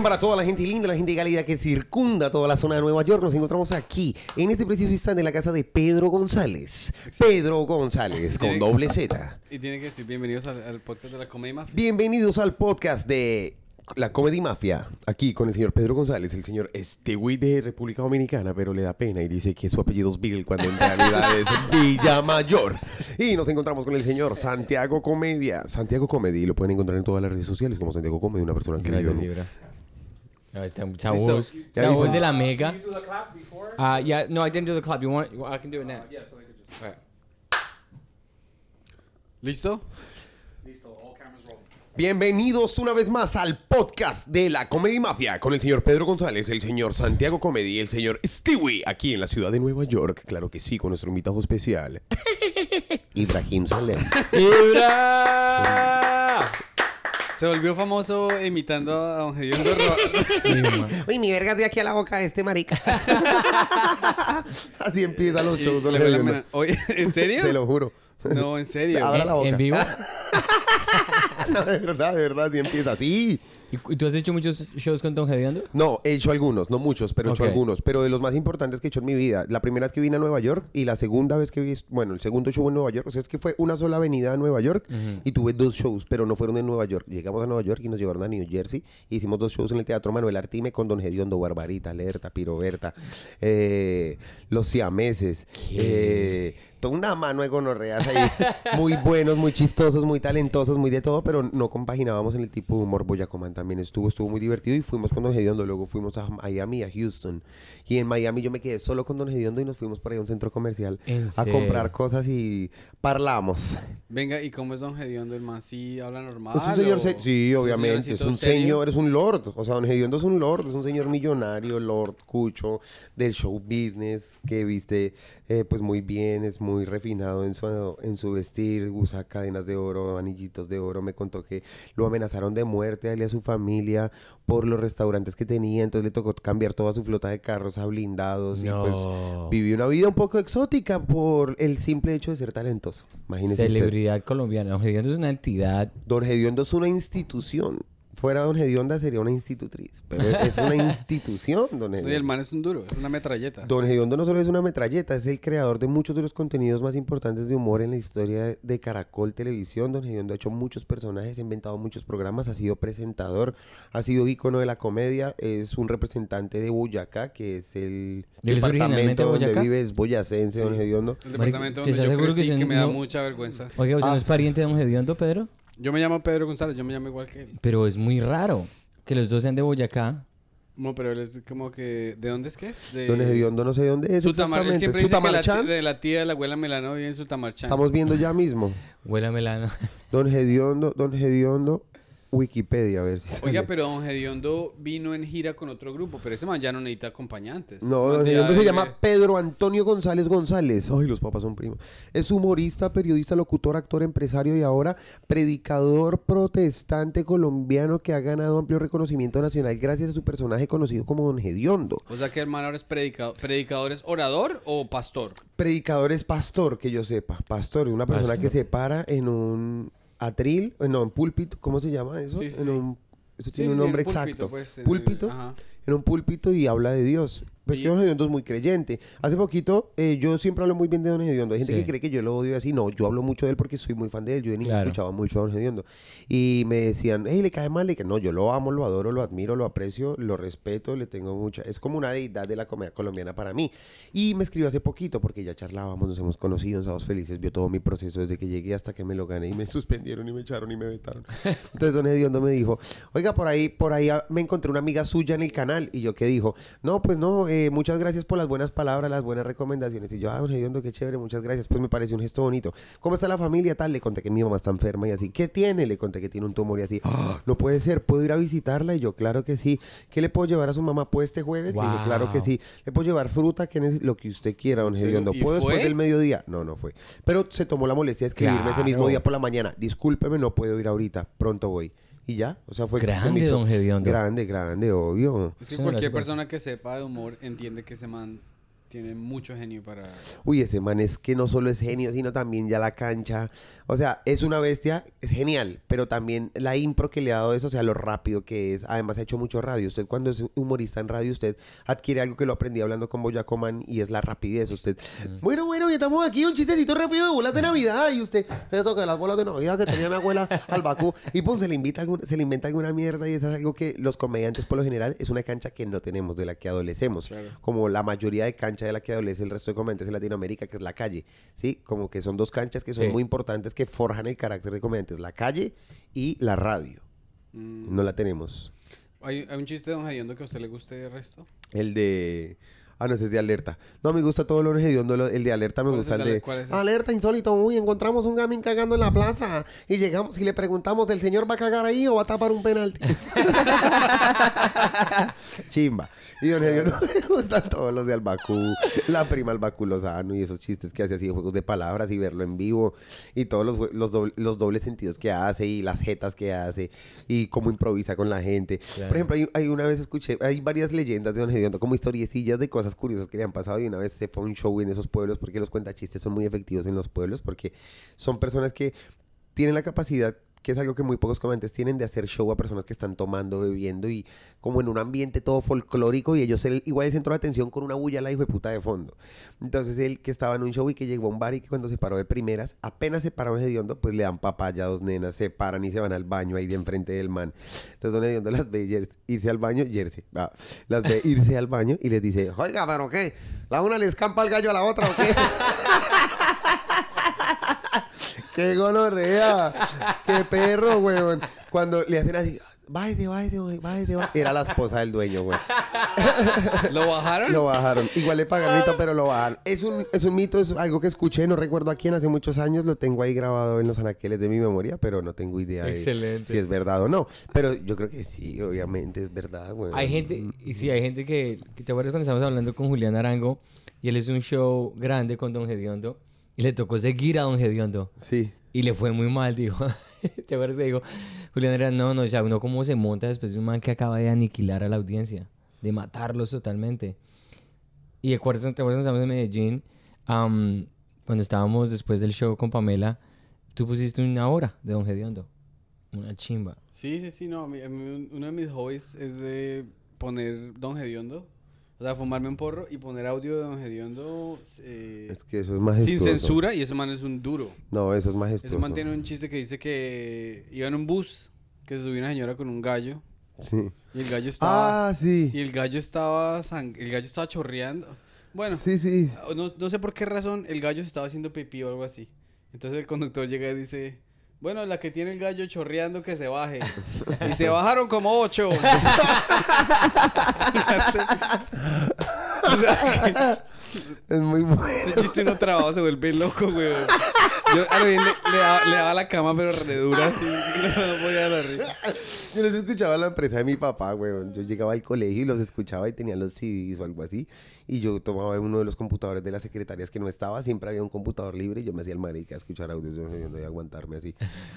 Bien, para toda la gente linda, la gente cálida que circunda toda la zona de Nueva York, nos encontramos aquí, en este preciso instante, en la casa de Pedro González. Pedro González, con doble Z. Y tiene que decir bienvenidos al, al podcast de la Comedia Mafia. Bienvenidos al podcast de la Comedy Mafia, aquí con el señor Pedro González, el señor Stewie de República Dominicana, pero le da pena y dice que su apellido es Bill cuando en realidad es Villamayor. Y nos encontramos con el señor Santiago Comedia, Santiago Comedy, lo pueden encontrar en todas las redes sociales como Santiago Comedy, una persona que Gracias, vive- Ibra. No, Ya esta listo. voz de la mega. Uh, yeah, no, I didn't do the clap. You want? I can do it now. Alright. ¿Listo? Bienvenidos una vez más al podcast de la Comedy Mafia con el señor Pedro González, el señor Santiago Comedy y el señor Stewie aquí en la ciudad de Nueva York. Claro que sí, con nuestro invitado especial, Ibrahim Salem. ¡Ibra! Se volvió famoso imitando a Don Gediondo Sí. Uy, mi verga de aquí a la boca de este marica. Así empiezan los shows. don Gediondo. Oye, ¿en serio? Te lo juro. No, en serio. Abra la boca. ¿En vivo? No, de verdad, de verdad, así empieza así. ¿Y tú has hecho muchos shows con Don Gediondo? No, he hecho algunos, no muchos, pero he hecho algunos. Pero de los más importantes que he hecho en mi vida. La primera vez que vine a Nueva York y la segunda vez que vi, bueno, el segundo show en Nueva York. O sea, es que fue una sola avenida a Nueva York y tuve dos shows, pero no fueron en Nueva York. Llegamos a Nueva York y nos llevaron a New Jersey. Hicimos dos shows en el Teatro Manuel Artime con Don Gediondo, Barbarita, Alerta, Piroberta, eh, Los Siameses. Eh, una mano de gonorreas ahí. muy buenos, muy chistosos, muy talentosos, muy de todo, pero no compaginábamos en el tipo de humor. Boyacomán también estuvo, estuvo muy divertido y fuimos con Don Gediondo. Luego fuimos a Miami, a Houston. Y en Miami yo me quedé solo con Don Gediondo y nos fuimos por ahí a un centro comercial ¿En a comprar cosas y parlamos. Venga, ¿y cómo es Don Gediondo? ¿El man sí habla normal? Es un señor, o- se- sí, obviamente, es un serio? señor, es un lord, o sea, don Gediondo es un lord, es un señor millonario, lord, cucho, del show business, que viste, eh, pues muy bien, es muy refinado en su, en su vestir, usa cadenas de oro, anillitos de oro, me contó que lo amenazaron de muerte a él y a su familia por los restaurantes que tenía, entonces le tocó cambiar toda su flota de carros a blindados y pues vivió una vida un poco exótica por el simple hecho de ser talentoso, imagínese usted. Celebridad colombiana. Don Gediondo es una entidad. Don Gediondo es una institución. Fuera Don Gedionda sería una institutriz. Pero es una institución, Don Oye, el man es un duro, es una metralleta. Don Gediondo no solo es una metralleta, es el creador de muchos de los contenidos más importantes de humor en la historia de Caracol Televisión. Don Gediondo ha hecho muchos personajes, ha inventado muchos programas, ha sido presentador, ha sido ícono de la comedia, es un representante de Boyacá, que es el ¿Él es originalmente departamento de donde Boyacá? vive, es boyacense, Don Gediondo. El departamento ¿te donde yo que crecí, que, me da no- mucha vergüenza. Oiga, ¿usted no Ah. es pariente de Don Gediondo, Pedro? Yo me llamo Pedro González, yo me llamo igual que él. Pero es muy raro que los dos sean de Boyacá. No, pero él es como que... ¿De dónde es que es? De... Don Gediondo no sé dónde es Sutamar, él exactamente. siempre dice que la, Sutamarchán. tía- de la tía de la abuela Melano vive en Sutamarchán. Estamos viendo ya mismo. Huele a melano. Don Gediondo, Don Gediondo, Wikipedia, a ver si Oiga, sale. pero Don Gediondo vino en gira con otro grupo, pero ese man ya no necesita acompañantes. No, Don Gediondo se llama Pedro Antonio González González. Ay, los papás son primos. Es humorista, periodista, locutor, actor, empresario y ahora predicador protestante colombiano que ha ganado amplio reconocimiento nacional gracias a su personaje conocido como Don Gediondo. O sea que el man ahora es predicador. ¿Predicador es orador o pastor? Predicador es pastor, que yo sepa. Pastor, una persona Pastor. que se para en un atril, eh, no, en púlpito, ¿cómo se llama eso? Sí, en un, eso tiene un nombre púlpito, exacto. pues, el- púlpito. en un púlpito y habla de Dios. Pues Y- que Don Gediondo es muy creyente. Hace poquito, eh, yo siempre hablo muy bien de Don Gediondo. Hay gente Sí. que cree que yo lo odio así. No, yo hablo mucho de él porque soy muy fan de él. Yo de niño Claro. escuchaba mucho a Don Gediondo. Y me decían, hey, le cae mal. Le cae... No, yo lo amo, lo adoro, lo admiro, lo aprecio, lo respeto, le tengo mucha... Es como una deidad de la comedia colombiana para mí. Y me escribió hace poquito porque ya charlábamos, nos hemos conocido, en Sábados Felices, vio todo mi proceso desde que llegué hasta que me lo gané y me suspendieron y me echaron y me vetaron. Entonces Don Hediondo me dijo, oiga, por ahí, por ahí ah, me encontré una amiga suya en el canal. Y yo, ¿qué dijo? No, pues no, eh, muchas gracias por las buenas palabras, las buenas recomendaciones. Y yo, ah, Don Hediondo, qué chévere, muchas gracias. Pues me pareció un gesto bonito. ¿Cómo está la familia? Tal, le conté que mi mamá está enferma y así. ¿Qué tiene? Le conté que tiene un tumor y así. "Ah, no puede ser, ¿puedo ir a visitarla? Y yo, claro que sí. ¿Qué le puedo llevar a su mamá pues este jueves? Le dije, claro que Wow. sí. Le puedo llevar fruta, que lo que usted quiera, Don. ¿Y ¿Puedo después fue? del mediodía? No, no fue. Pero se tomó la molestia de escribirme ese mismo día por la mañana. Discúlpeme, no puedo ir ahorita. Pronto voy. Y ya, o sea, fue se Grande, hizo- don Hediondo. Grande, grande, obvio. Es que cualquier persona que sepa de humor entiende que ese man Tiene mucho genio para... Uy, ese man es que no solo es genio, sino también ya la cancha. O sea, es una bestia, es genial, pero también la impro que le ha dado eso, o sea, lo rápido que es. Además, ha hecho mucho radio. Usted cuando es humorista en radio, usted adquiere algo que lo aprendí hablando con Boyacoman y es la rapidez. Usted, bueno, bueno, ya estamos aquí, un chistecito rápido de bolas de Navidad. Y usted, eso que las bolas de Navidad que tenía mi abuela al Bakú. Y pum, se le, invita se le inventa alguna mierda y eso es algo que los comediantes, por lo general, es una cancha que no tenemos, de la que adolecemos. Como la mayoría de cancha de la que adolece el resto de comediantes en Latinoamérica, que es la calle. ¿Sí? Como que son dos canchas que son muy importantes que forjan el carácter de comediantes. La calle y la radio. Mm. No la tenemos. ¿Hay, un chiste de Don Hediondo que a usted le guste el resto? El de... Ah, no, ese es de alerta. No, me gusta todo lo hediondo. El de alerta me gusta el de... alerta insólito. Uy, encontramos un gamín cagando en la plaza. Y llegamos y le preguntamos, ¿el señor va a cagar ahí o va a tapar un penalti? Chimba. Y don Hediondo me gustan todos los de Albacú. La prima Albacú Lozano y esos chistes que hace así, juegos de palabras y verlo en vivo. Y todos los, los, dobles sentidos que hace y las jetas que hace. Y cómo improvisa con la gente. Por ejemplo, hay, una vez escuché, hay varias leyendas de don Hediondo, como historiecillas de cosas curiosas que le han pasado y una vez se fue a un show en esos pueblos porque los cuentachistes son muy efectivos en los pueblos porque son personas que tienen la capacidad que es algo que muy pocos comediantes tienen de hacer show a personas que están tomando, bebiendo y como en un ambiente todo folclórico y ellos igual el centro de atención con una bulla la hijo de puta de fondo. Entonces él que estaba en un show y que llegó a un bar y que cuando se paró de primeras, apenas se paró ese Hediondo, pues le dan papaya a dos nenas, se paran y se van al baño ahí de enfrente del man. Entonces don Hediondo las ve irse al baño, Jersey, las ve irse al baño y les dice, oiga, pero ¿qué? ¿La una le escampa el gallo a la otra o? ¡Qué gonorrea! ¡Qué perro, weón! Cuando le hacen así, bájese, bájese, bájese, bájese. Era la esposa del dueño, güey. ¿Lo bajaron? Lo bajaron. Igual le pagan mito, pero lo bajaron. Es un, es un mito, es algo que escuché, no recuerdo a quién, hace muchos años. Lo tengo ahí grabado en los anaqueles de mi memoria, pero no tengo idea de si es verdad o no. Pero yo creo que sí, obviamente es verdad, güey. Hay gente, y sí, hay gente que, ¿te acuerdas cuando estábamos hablando con Julián Arango? Y él es un show grande con Don Gediondo. Y le tocó seguir a Don Gediondo. Sí. Y le fue muy mal, dijo. ¿Te acuerdas que dijo? Julián era, no, no, o sea, uno cómo se monta después de un man que acaba de aniquilar a la audiencia, de matarlos totalmente. Y ¿te acuerdas, te acuerdas cuando estábamos en Medellín? cuando estábamos después del show con Pamela, tú pusiste una hora de Don Gediondo. Una chimba. Sí, sí, sí, no. uno de mis hobbies es de poner Don Gediondo o sea, fumarme un porro y poner audio de Don Gediondo. Eh, es que eso es majestuoso. Sin censura y ese man es un duro. No, eso es majestuoso. Ese man tiene un chiste que dice que iba en un bus, que se subió una señora con un gallo. Sí. Y el gallo estaba. Ah, sí. Y el gallo estaba. El gallo estaba chorreando. Bueno. Sí, sí. No, no sé por qué razón el gallo se estaba haciendo pipí o algo así. Entonces el conductor llega y dice. Bueno, la que tiene el gallo chorreando que se baje. Y se bajaron como ocho. es muy bueno. El chiste no trabajo se vuelve loco, güey. Yo a le, daba, la cama, pero re dura así. No podía Yo los escuchaba en la empresa de mi papá, güey. Yo llegaba al colegio y los escuchaba y tenía los CDs o algo así. Y yo tomaba uno de los computadores de las secretarias que no estaba. Siempre había un computador libre y yo me hacía el marica a escuchar audios y aguantarme así.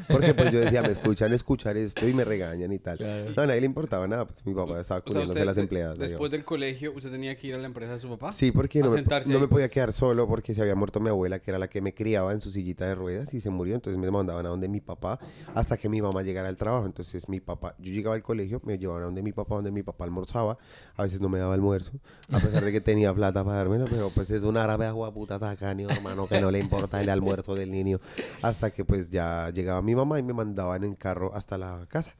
Porque pues yo decía, me escuchan escuchar esto y me regañan y tal. No, a nadie le importaba nada. Pues mi papá estaba cubriéndose las empleadas. Después del colegio, ¿usted tenía que ir a la empresa de su papá? Sí, porque no, me, no me, podía pues. quedar solo porque se había muerto mi abuela, que era la que me criaba en su sillita de ruedas y se murió. Entonces me mandaban a donde mi papá hasta que mi mamá llegara al trabajo. Entonces mi papá, yo llegaba al colegio, me llevaban a donde mi papá, donde mi papá almorzaba. A veces no me daba almuerzo, a pesar de que tenía plata para dármelo, pero pues es un árabe agua puta tacaño, hermano, que no le importa el almuerzo del niño. Hasta que pues ya llegaba mi mamá y me mandaban en carro hasta la casa.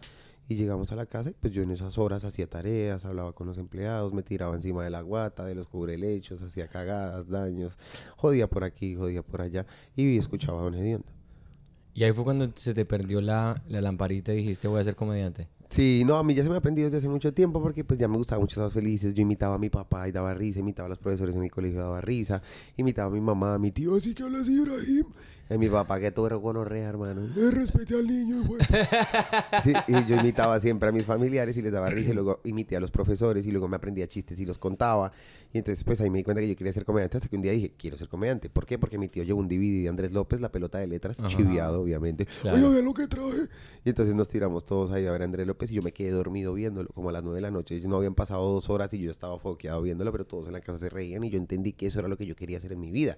Y llegamos a la casa y pues yo en esas horas hacía tareas, hablaba con los empleados, me tiraba encima de la guata, de los cubrelechos, hacía cagadas, daños, jodía por aquí, jodía por allá y escuchaba a Don Hediondo. Y ahí fue cuando se te perdió la, la lamparita y dijiste voy a ser comediante. Sí, no, a mí ya se me ha aprendido desde hace mucho tiempo porque pues ya me gustaban mucho esas felices. Yo imitaba a mi papá y daba risa, imitaba a los profesores en el colegio y daba risa, imitaba a mi mamá, a mi tío, así que habla así, Ibrahim. Y mi papá, que eres gonorrea, hermano. Le respete al niño, güey. sí, y yo imitaba siempre a mis familiares y les daba risa y luego imité a los profesores y luego me aprendía chistes y los contaba. Y entonces pues ahí me di cuenta que yo quería ser comediante hasta que un día dije, quiero ser comediante. ¿Por qué? Porque mi tío llevó un DVD de Andrés López, la pelota de letras, chiviado, obviamente. Oye, lo que traje. Y entonces nos tiramos todos ahí a ver a Andrés López y yo me quedé dormido viéndolo, como a las nueve de la noche. No habían pasado dos horas y yo estaba foqueado viéndolo, pero todos en la casa se reían y yo entendí que eso era lo que yo quería hacer en mi vida.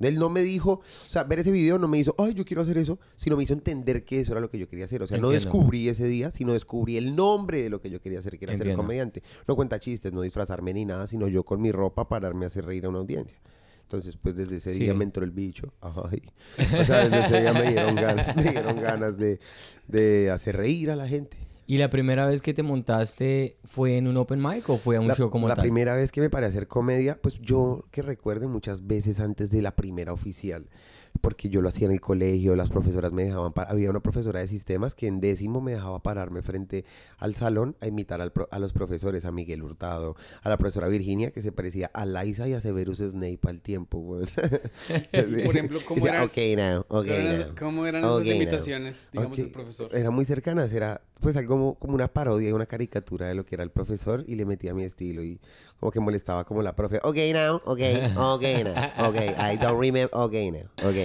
Él no me dijo, o sea, ver ese video no me hizo, ay, yo quiero hacer eso, sino me hizo entender que eso era lo que yo quería hacer. O sea, no descubrí ese día, sino descubrí el nombre de lo que yo quería hacer, que era ser comediante. No cuenta chistes, no disfrazarme ni nada, sino yo con mi ropa pararme a hacer reír a una audiencia. Entonces, pues desde ese Sí. día me entró el bicho. Ay. O sea, desde ese día me dieron ganas, me dieron ganas de, de hacer reír a la gente. ¿Y la primera vez que te montaste fue en un open mic o fue a un la, show como la tal? primera vez que me paré a hacer comedia, pues yo que recuerde muchas veces antes de la primera oficial, porque yo lo hacía en el colegio, las profesoras me dejaban, había una profesora de sistemas que en décimo me dejaba pararme frente al salón a imitar al pro- a los profesores, a Miguel Hurtado, a la profesora Virginia, que se parecía a Liza y a Severus Snape al tiempo. Por ejemplo, ¿cómo eran- Ok, now, ok, ¿Cómo eran, cómo eran Ok, esas now. imitaciones, digamos, del profesor? Eran muy cercanas, era pues algo como una parodia, una caricatura de lo que era el profesor y le metía mi estilo y como que molestaba como la profe. Ok, now, ok, ok, now, ok, I don't remember, ok, now, ok,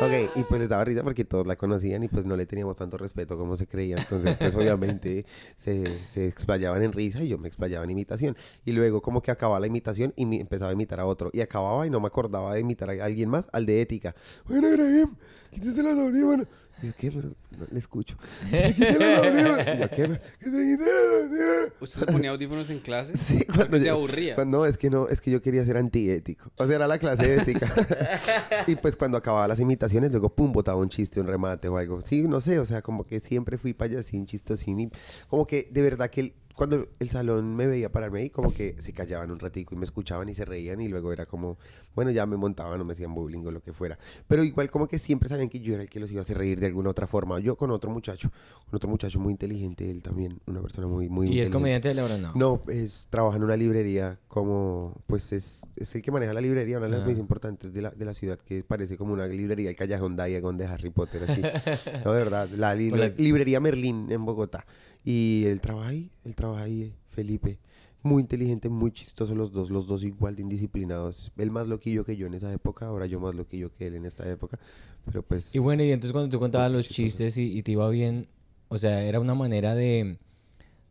Ok, y pues les daba risa porque todos la conocían y pues no le teníamos tanto respeto como se creía. Entonces, pues obviamente se, se explayaban en risa y yo me explayaba en imitación. Y luego como que acababa la imitación y me empezaba a imitar a otro. Y acababa y no me acordaba de imitar a alguien más, al de ética. Bueno, Ibrahim, quítese los audífonos. Y yo, ¿qué? Pero no le escucho. Se quite los audífonos. Y yo, ¿qué? Que se quite los audífonos. ¿Usted se ponía audífonos en clase? Sí, cuando Porque se yo- aburría. cuando- no, es que no, es que yo quería ser antiético. O sea, era la clase de ética. y pues cuando acababa las imitaciones, luego pum, botaba un chiste, un remate o algo. Sí, no sé, o sea, como que siempre fui payasín, chistosín. Y como que de verdad que el- cuando el salón me veía pararme ahí, como que se callaban un ratico y me escuchaban y se reían y luego era como, bueno, ya me montaban o me hacían bullying o lo que fuera. Pero igual como que siempre sabían que yo era el que los iba a hacer reír de alguna otra forma. Yo con otro muchacho, con otro muchacho muy inteligente, él también, una persona muy, muy ¿Y es comediante de la hora? No. No, es, trabaja en una librería como, pues es, es el que maneja la librería, una de las Ajá. más importantes de la, de la ciudad, que parece como una librería, el Callejón Diagon de Harry Potter, así. no, de verdad, la li- las- librería Merlín en Bogotá. Y él trabaja ahí, él trabaja ahí, Felipe. Muy inteligente, muy chistoso los dos, los dos igual de indisciplinados. Él más loquillo que yo en esa época, ahora yo más loquillo que él en esta época. Pero pues... Y bueno, y entonces cuando tú contabas los chistoso. chistes y, y te iba bien, o sea, era una manera de,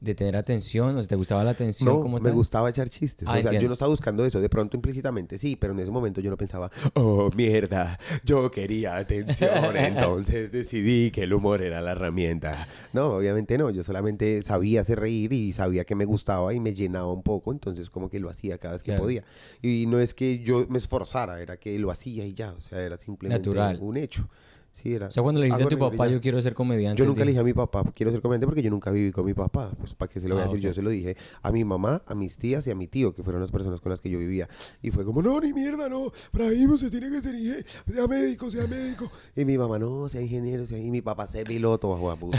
de tener atención, o sea, te gustaba la atención No, como me tal. gustaba echar chistes. Ah, o sea, yo no estaba buscando eso. De pronto, implícitamente, sí, pero en ese momento yo no pensaba, oh, mierda, yo quería atención, entonces decidí que el humor era la herramienta. No, obviamente no. Yo solamente sabía hacer reír y sabía que me gustaba y me llenaba un poco, entonces como que lo hacía cada vez que Claro. podía. Y no es que yo me esforzara, era que lo hacía y ya. O sea, era simplemente Natural. un hecho. Sí, era. O sea, cuando le dijiste a tu papá, yo quiero ser comediante. Yo nunca le dije a mi papá, quiero ser comediante porque yo nunca viví con mi papá. Pues, ¿para qué se lo voy a Ah, decir? Yo se lo dije a mi mamá, a mis tías y a mi tío, que fueron las personas con las que yo vivía. Y fue como, no, ni mierda, no. Brahim, usted tiene que ser ingeniero, sea médico, sea médico. Y mi mamá, no, sea ingeniero, sea... Y mi papá, sé piloto, bajo a puta.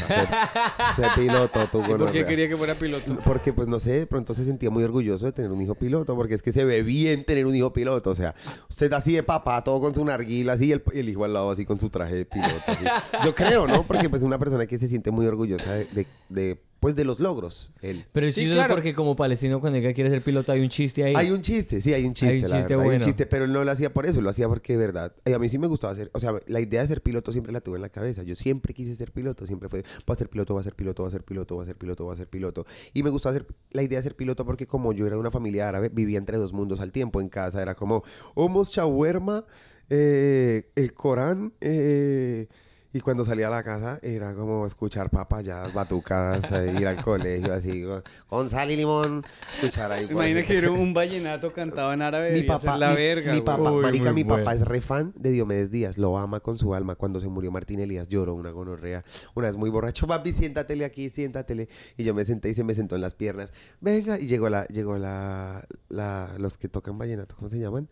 Sé, piloto, tú ¿Y por qué gonorrea". quería que fuera piloto? Porque, pues, no sé, de pronto se sentía muy orgulloso de tener un hijo piloto, porque es que se ve bien tener un hijo piloto. O sea, usted así de papá, todo con su narguila, así, y el, y el hijo al lado así con su traje de piloto. Yo creo, ¿no? Porque, pues, es una persona que se siente muy orgullosa de, de, de, pues, de los logros. Él. Pero es Sí, chistoso claro. porque como palestino cuando que quiere ser piloto hay un chiste ahí. Hay un chiste, sí, hay un chiste. Hay un chiste verdad, Hay bueno. un chiste, pero él no lo hacía por eso, lo hacía porque de verdad. a mí sí me gustaba hacer, o sea, la idea de ser piloto siempre la tuve en la cabeza. Yo siempre quise ser piloto, siempre fue, voy a ser piloto, voy a ser piloto, voy a ser piloto, voy a ser piloto, voy a ser piloto. Y me gustaba hacer la idea de ser piloto porque como yo era de una familia árabe, vivía entre dos mundos al tiempo. En casa era como, hummus, shawarma, eh, el Corán, eh, y cuando salía a la casa era como escuchar papayas, batucadas, eh, ir al colegio así, con, con sal y limón, escuchar ahí. Imagina que era un vallenato cantado en árabe. Mi papá, la mi, verga, mi papá, Uy, marica, mi papá es re fan de Diomedes Díaz, lo ama con su alma. Cuando se murió Martín Elías lloró una gonorrea, una vez muy borracho, papi, siéntatele aquí, siéntatele. Y yo me senté y se me sentó en las piernas. Venga, y llegó la, llegó la, la, los que tocan vallenato, ¿cómo se llaman?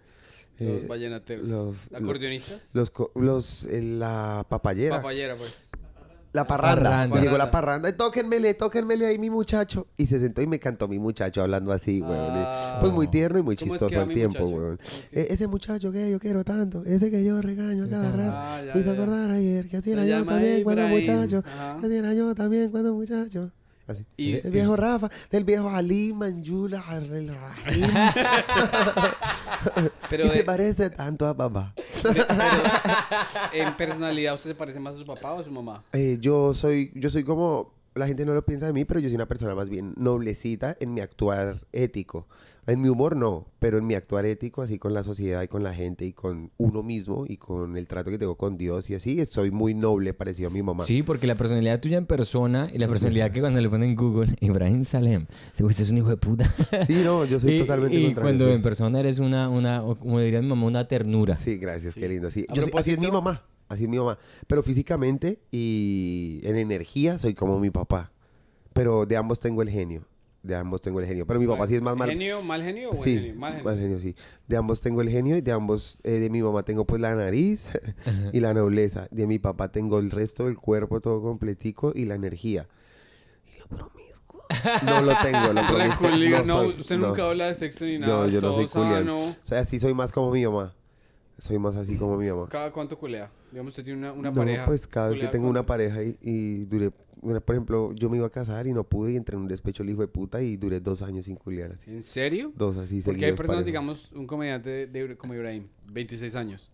Los Eh, vallenateros. los- ¿Acordeonistas? los, los, eh, la papayera. Papayera, pues. La parranda. Parranda. Llegó la Parranda. Y tóquenmele, tóquenmele ahí mi muchacho. Y se sentó y me cantó mi muchacho hablando así, weón. Y, Ah. Pues muy tierno y muy ¿Cómo es que chistoso al tiempo. ¿Cómo es Eh, ese muchacho que yo quiero tanto, ese que yo regaño a cada rato. Ah, me hizo acordar ayer que así era yo también cuando muchacho. Así era yo también cuando muchacho. Así. Y- el viejo Rafa, del viejo Ali Manjula el Rahim. Pero y de- se parece tanto a papá. Pero, en personalidad, ¿usted se parece más a su papá o a su mamá? Eh, yo soy, yo soy como, la gente no lo piensa de mí, pero yo soy una persona más bien noblecita en mi actuar ético. En mi humor no, pero en mi actuar ético, así con la sociedad y con la gente y con uno mismo y con el trato que tengo con Dios y así, soy muy noble, parecido a mi mamá. Sí, porque la personalidad tuya en persona y la personalidad que cuando le ponen en Google, Ibrahim Salem, se usted es un hijo de puta. Sí, no, yo soy y, totalmente y contrario, cuando en persona eres una, una, o como diría mi mamá, una ternura. Sí, gracias, qué lindo. Sí. A Yo soy- así es mi mamá, así es mi mamá. Pero físicamente y en energía soy como mi papá. Pero de ambos tengo el genio. De ambos tengo el genio. Pero mi papá sí es más mal. ¿Genio, mal genio o buen Sí, genio? Mal genio. mal genio, sí. De ambos tengo el genio y de ambos, eh, de mi mamá tengo pues la nariz y la nobleza. De mi papá tengo el resto del cuerpo todo completico y la energía. Y lo promiscuo. No lo tengo, lo promiscuo. no, soy, usted no. nunca habla de sexo ni nada. No, yo no soy culián. sano. O sea, sí soy más como mi mamá. Soy más así como mi mamá. ¿Cada cuánto culea? Digamos, usted tiene una, una no, pareja. pues cada vez que ¿culea tengo una pareja y, y duré, una- por ejemplo, yo me iba a casar y no pude y entré en un despecho el hijo de puta y duré dos años sin culiar así. ¿En serio? Dos así Porque hay seguidos. personas, digamos, un comediante de, de- como Ibrahim, 26 años.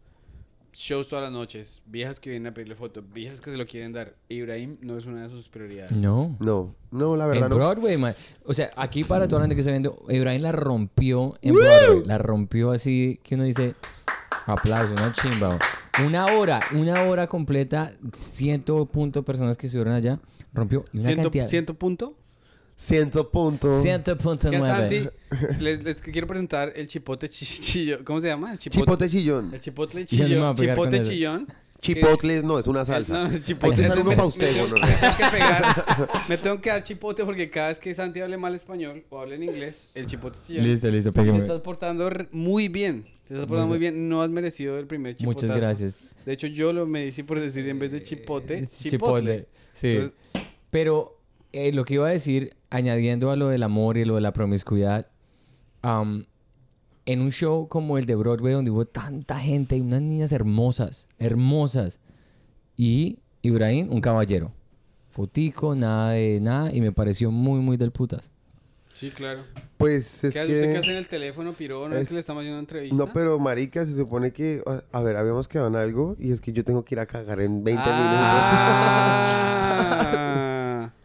Shows todas las noches, viejas que vienen a pedirle fotos, viejas que se lo quieren dar. Ibrahim no es una de sus prioridades. No. No, no, la verdad En no. Broadway, man. O sea, aquí para toda la gente que está viendo, Ibrahim la rompió en Broadway. La rompió así que uno dice, aplauso, una chimba. Una hora, una hora completa, ciento punto personas que estuvieron allá, rompió y una ¿Ciento, cantidad. ciento punto? Ciento puntos. Ciento punto nueve. Santi, les, les quiero presentar el chipote chi- chillo. ¿Cómo se llama? El chipote. Chipote chillón. El chipotle me chillón. Chipote chillón. Chipotles no, es una salsa. No, no, chipote es uno me- para me usted, me tengo que pegar. Me tengo que dar chipote porque cada vez que Santi hable mal español o hable en inglés, el chipote chillón. Listo, listo, pégame. estás portando muy bien. Te estás portando muy bien. No has merecido el primer chipote. Muchas gracias. De hecho, yo lo medicí por decir en vez de chipote, Es chipotle. Sí. Entonces, Pero eh, lo que iba a decir, añadiendo a lo del amor y lo de la promiscuidad, en un show como el de Broadway, donde hubo tanta gente y unas niñas hermosas, hermosas, y Ibrahim, un caballero. Fotico, nada de nada, y me pareció muy, muy del putas. Sí, claro. Pues es ¿Qué hace usted que hace que... en el teléfono, piro? ¿No es, es- que le estamos haciendo una entrevista? No, pero marica, se supone que... A ver, habíamos quedado en algo y es que yo tengo que ir a cagar en 20 Ah.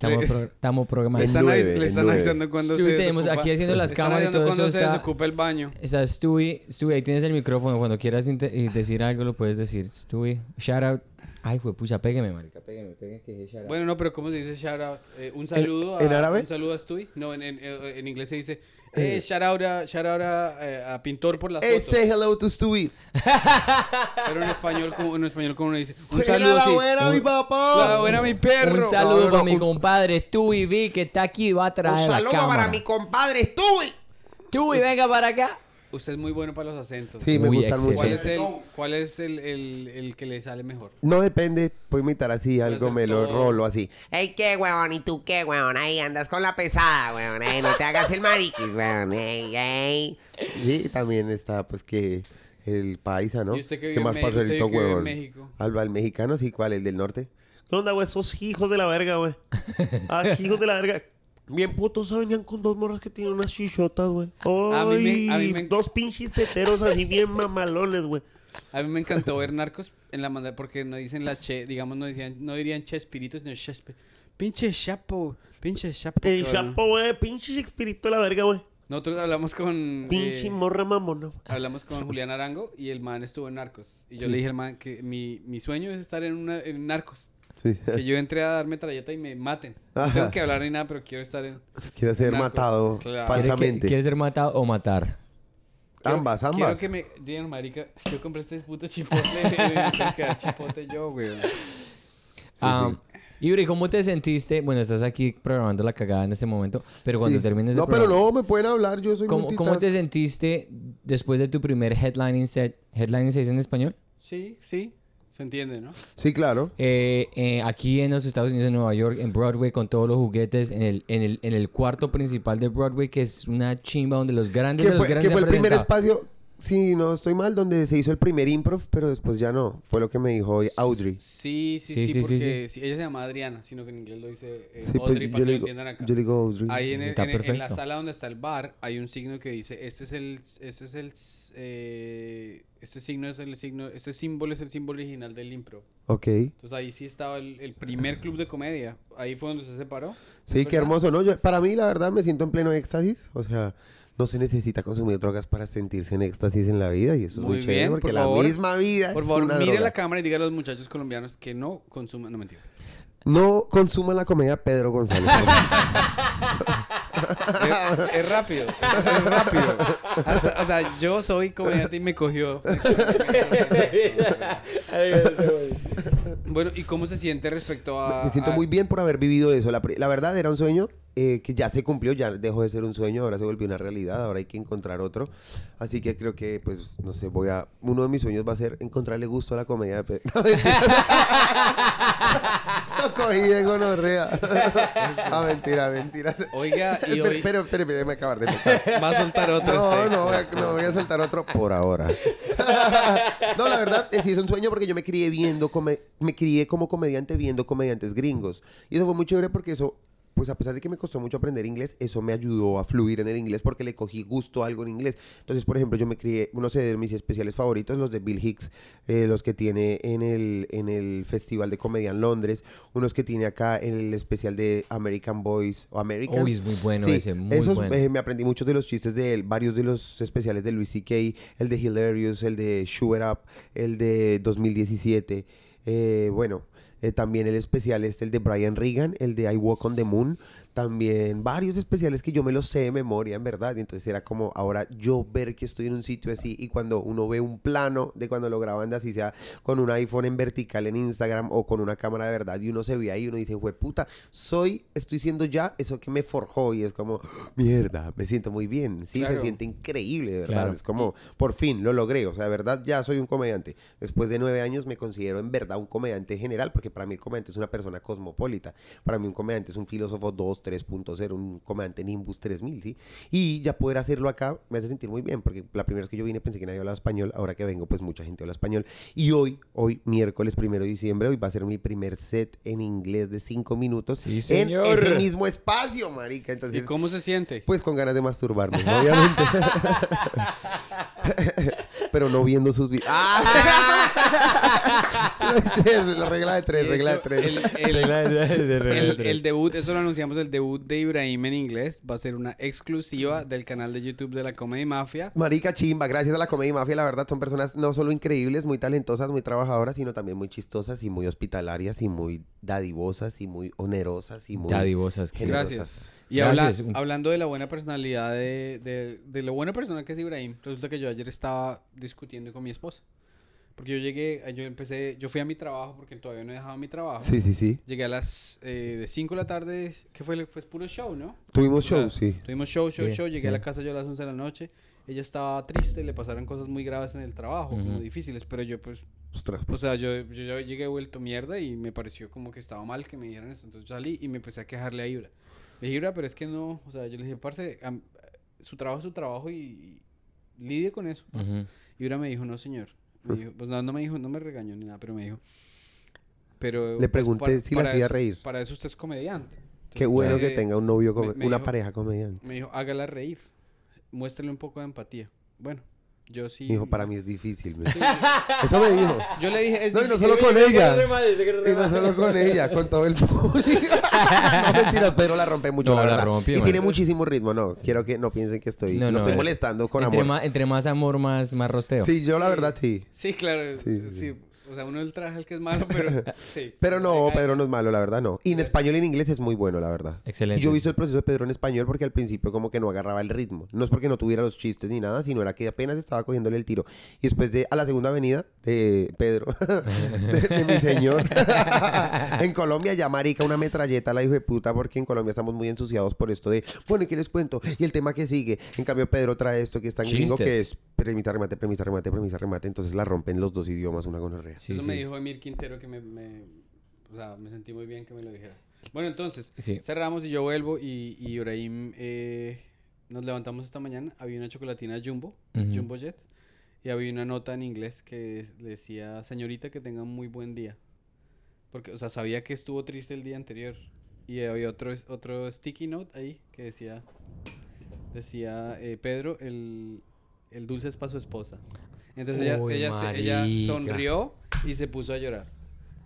Estamos, pro- estamos Le programando. están, nueve, avis- le en están avisando cuando Sí, se tenemos desocupa- aquí haciendo las están cámaras y todo cuando eso se está- desocupa el baño. Está Stewie, Stewie, ahí tienes el micrófono. Cuando quieras y decir algo, lo puedes decir. Stewie, shout out. Ay, fue pucha, pégueme, marica, pégueme, pégueme que out. Bueno, no, pero ¿cómo se dice shout out? Eh, un saludo en a, árabe? Un saludo a Stewie. No, en, en, eh, en inglés se dice eh, shout out a, shout out a, eh, a Pintor por las Eh, fotos. say hello to Stewie. Pero en español, como, en español, como uno dice? Un saludo la sí. buena, Un- mi papá. La buena mi perro. Un saludo No, no, para no, mi un- compadre Stewie V, que está aquí y va a traer la cámara. compadre Stewie. Stewie, venga para acá. Usted es muy bueno para los acentos. Sí, me Muy gustan mucho. ¿Cuál es, el, cuál es el, el, el que le sale mejor? No depende, puedo imitar así, algo hacer me lo todo. rolo así. Ey, qué huevón, ¿y tú qué huevón? Ahí andas con la pesada, huevón. Ey, no te hagas el mariquis, huevón. Ey, ey. Sí, también está pues que el paisa, ¿no? ¿Y usted que ¿Qué vive en más pasó usted el que vive en huevón? México? Alba, el mexicano, sí, ¿cuál? ¿El del norte? ¿Qué onda, güey? Esos hijos de la verga, güey. Ah, hijos de la verga. Bien putos venían con dos morras que tienen unas chichotas, güey. A mí me- a mí me- Dos pinches teteros así bien mamalones, güey. A mí me encantó ver Narcos en la manda porque no dicen la che, digamos, no, decían, no dirían chespirito, sino chespe. Pinche chapo, pinche chapo. El cabrón. chapo, güey. Pinche espíritu de la verga, güey. Nosotros hablamos con. Pinche eh, morra mamona. güey. hablamos con Julián Arango y el man estuvo en Narcos. Y yo le dije al man que mi, mi sueño es estar en, una, en Narcos. Sí. Que yo entré a darme trayeta y me maten. No Ajá. tengo que hablar ni nada, pero quiero estar en. Quiere ser Narcos, matado claro. ¿Quiere, que- falsamente. quiere ser matado o matar? Ambas, Quiero ambas. que me digan, marica, yo compré este puto chipotle me dar chipote yo, güey. Ah, Ibri, ¿cómo te sentiste? Bueno, estás aquí programando la cagada en este momento, pero cuando Sí. termines el No, pero no, me pueden hablar, yo soy ¿cómo, ¿cómo te sentiste después de tu primer headlining set? ¿Headlining se dice en español? Sí, sí. Se entiende, ¿no? Sí, claro. Eh, eh, aquí en los Estados Unidos, en Nueva York, en Broadway, con todos los juguetes, en el, en el, en el cuarto principal de Broadway, que es una chimba donde los grandes Que de los fue, grandes que fue el primer espacio si no estoy mal, donde se hizo el primer improv, pero después ya no. Fue lo que me dijo hoy Audrey. Sí, sí, Sí, sí, sí, sí, porque sí, ella se llama Adriana, sino que en inglés lo dice eh, Sí, pues, Audrey para yo, que lo entiendan acá. yo le digo Audrey. Ahí en, el- Está en- en la sala donde está el bar hay un signo que dice, este es el, este es el, eh, este signo es el signo, este símbolo es el símbolo original del impro. Ok. Entonces ahí sí estaba el, el primer club de comedia. Ahí fue donde se separó. Sí, qué ¿Verdad? hermoso, ¿no? Yo, para mí, la verdad, me siento en pleno éxtasis. O sea, no se necesita consumir drogas para sentirse en éxtasis en la vida. Y eso es muy, chévere porque por la favor. misma vida Por es favor, una mire droga. la cámara y diga a los muchachos colombianos que no consuman, no mentira. No consuman la comedia Pedro González. Es, es rápido, es, es rápido. Hasta- o sea, yo soy comediante y me cogió. bueno, ¿y cómo se siente respecto a...? me siento a- muy bien por haber vivido eso. La, la verdad, era un sueño eh, que ya se cumplió, ya dejó de ser un sueño, ahora se volvió una realidad, ahora hay que encontrar otro. Así que creo que, pues, no sé, voy a... Uno de mis sueños va a ser encontrarle gusto a la comedia de Pedro. No, cogí de gonorrea. Ah, mentira, mentira. Oiga, y Espera, hoy espera, espera, déjame acabar de empezar. va a soltar otro. No, este. no, voy a, no voy a soltar otro por ahora. no, la verdad, eh, sí es un sueño porque yo me crié viendo, come- me crié como comediante viendo comediantes gringos. Y eso fue muy chévere porque eso, pues a pesar de que me costó mucho aprender inglés, eso me ayudó a fluir en el inglés porque le cogí gusto a algo en inglés. Entonces, por ejemplo, yo me crié, uno de mis especiales favoritos, los de Bill Hicks, eh, los que tiene en el, en el Festival de Comedia en Londres, unos que tiene acá en el especial de American Boys o American. Uy, es muy bueno Sí, ese, muy esos, bueno. eh, me aprendí muchos de los chistes de él, varios de los especiales de Louis C.K., el de Hilarious, el de Shoot It Up, el de 2017. eh, bueno, eh, también el especial este, el de Brian Regan, el de I Walk on the Moon. También varios especiales que yo me los sé de memoria, en verdad. Y entonces era como ahora yo ver que estoy en un sitio así y cuando uno ve un plano de cuando lo graban de así sea con un iPhone en vertical en Instagram o con una cámara de verdad y uno se ve ahí y uno dice, puta, soy, estoy siendo ya eso que me forjó y es como, mierda, me siento muy bien. Sí, se Claro. siente increíble, de verdad. Claro. Es como, por fin lo logré. O sea, de verdad ya soy un comediante. Después de nueve años me considero en verdad un comediante general porque para mí el comediante es una persona cosmopolita. Para mí un comediante es un filósofo 2, 3.0, un comediante Nimbus 3000, ¿sí? Y ya poder hacerlo acá me hace sentir muy bien porque la primera vez que yo vine pensé que nadie hablaba español. Ahora que vengo, pues mucha gente habla español. Y hoy, hoy, miércoles primero de diciembre, hoy va a ser mi primer set en inglés de cinco minutos Sí, en ese mismo espacio, marica. ¿Y Entonces, cómo se siente? pues con ganas de masturbarme, obviamente. Pero no viendo sus videos. la regla de tres, De regla de tres. el- el- el, El, el debut, eso lo anunciamos, el debut de Ibrahim en inglés va a ser una exclusiva del canal de YouTube de la Comedy Mafia. Marica chimba, gracias a la Comedia Mafia, la verdad son personas no solo increíbles, muy talentosas, muy trabajadoras, sino también muy chistosas y muy hospitalarias y muy dadivosas y muy onerosas y muy Dadivosas, generosas. Gracias. Y habla- Gracias. Un- hablando de la buena personalidad de, de, de lo buena persona que es Ibrahim, resulta que yo ayer estaba discutiendo con mi esposa. Porque yo llegué, yo empecé, yo fui a mi trabajo porque todavía no he dejado mi trabajo. Sí, sí, sí. Llegué a las eh, de 5 de la tarde, que fue, fue puro show, ¿no? Tuvimos show, sí. Tuvimos show, show, Sí, show. Llegué sí. a la casa yo a las 11 de la noche. Ella estaba triste, le pasaron cosas muy graves en el trabajo, como Ujú. difíciles, pero yo pues, Ostras. o sea, yo, yo ya llegué vuelto mierda y me pareció como que estaba mal que me dijeran eso. Entonces salí y me empecé a quejarle a Ibra. Le dije, Ibra, pero es que no, o sea, yo le dije, parce, am- su trabajo es su trabajo y, y lidie con eso. pa". Ujú. Ibra me dijo, no, señor. Me dijo, pues no, no me dijo, no me regañó ni nada, pero me dijo. Pero, Le pues, pregunté para- si la hacía eso- reír. Para eso usted es comediante. Qué bueno eh, que tenga un novio, me- me una dijo- pareja comediante. Me dijo, hágala reír. Muéstrele un poco de empatía. Bueno, yo sí. Dijo, para mí es difícil. me- Sí, Eso me dijo. Yo le dije, es No, y no solo con ella. Y no solo con ella, con todo el público. no, mentiras, pero la rompe mucho, No, la la y man. tiene muchísimo ritmo, no. Quiero que no piensen que estoy, No, no, no, estoy es- molestando con entre, amor. más, entre más amor, más, más rosteo. Sí, yo la verdad sí. Sí, claro. Sí, Sí, sí, sí. O sea, uno el traje el que es malo, pero. sí. Pero no, Pedro no es malo, la verdad no. Y en español y en inglés es muy bueno, la verdad. Excelente. Y yo he visto el proceso de Pedro en español porque al principio como que no agarraba el ritmo. No es porque no tuviera los chistes ni nada, sino era que apenas estaba cogiéndole el tiro. Y después de a la segunda avenida de Pedro, de, de mi señor, en Colombia ya marica una metralleta la hijo de puta porque en Colombia estamos muy ensuciados por esto de, bueno, ¿y qué les cuento? Y el tema que sigue. En cambio Pedro trae esto que es tan gringo que es premisa, remate, premisa, remate, premisa, remate. Entonces la rompen los dos idiomas una gonorrea. Sí, Eso sí. me dijo Emir Quintero que me, me- O sea, me sentí muy bien que me lo dijera. Bueno, entonces, Sí. cerramos y yo vuelvo y, y Ibrahim. eh, nos levantamos esta mañana. Había una chocolatina Jumbo, Ujú. Jumbo Jet. y había una nota en inglés que decía, señorita, que tenga muy buen día. Porque, o sea, sabía que estuvo triste el día anterior. Y había otro, otro sticky note ahí que decía, decía, eh, Pedro, el, el dulce es para su esposa. Entonces ella, Uy, ella, se- ella marica. sonrió y se puso a llorar.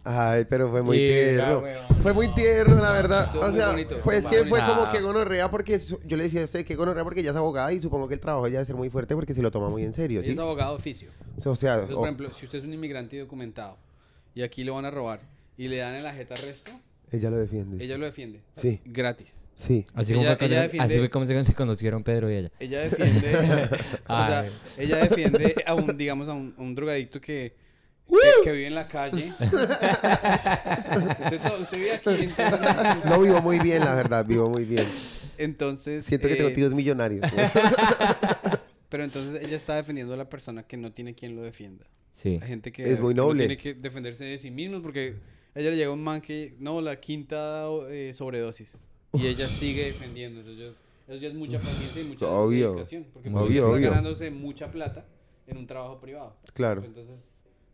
Ay, pero fue muy Mira, tierno. weón, Fue muy no. tierno, la verdad. Estuvo O muy sea, bonito, fue, es muy que fue bonito. como que gonorrea porque su- yo le decía a usted que gonorrea porque ella es abogada y supongo que el trabajo ella debe ser muy fuerte porque se lo toma muy en serio, Ella ¿sí? es abogado de oficio. O sea, Entonces, o- por ejemplo, si usted es un inmigrante documentado y aquí lo van a robar y le dan en la jeta resto, ella lo defiende. ella lo defiende. Sí. Gratis. Sí. Así, como Ella- cuando- ella defiende- así fue como se, se conocieron Pedro y ella. Ella defiende, o sea, ella defiende a un, digamos, a un, a un drogadicto que, que, que vive en la calle. usted, usted vive aquí, entonces, No vivo muy bien, la verdad, vivo muy bien. entonces, Siento que eh, tengo tíos millonarios. pero entonces ella está defendiendo a la persona que no tiene quien lo defienda. Sí. Gente que, Es muy que no noble. tiene que defenderse de sí mismos porque ella le llega un man que, no, la quinta eh, sobredosis. Y ella sigue defendiendo. Entonces, eso ya es mucha paciencia y mucha Obvio. dedicación. Porque Obvio, pues, ella está obvio. ganándose mucha plata en un trabajo privado. Claro. Entonces,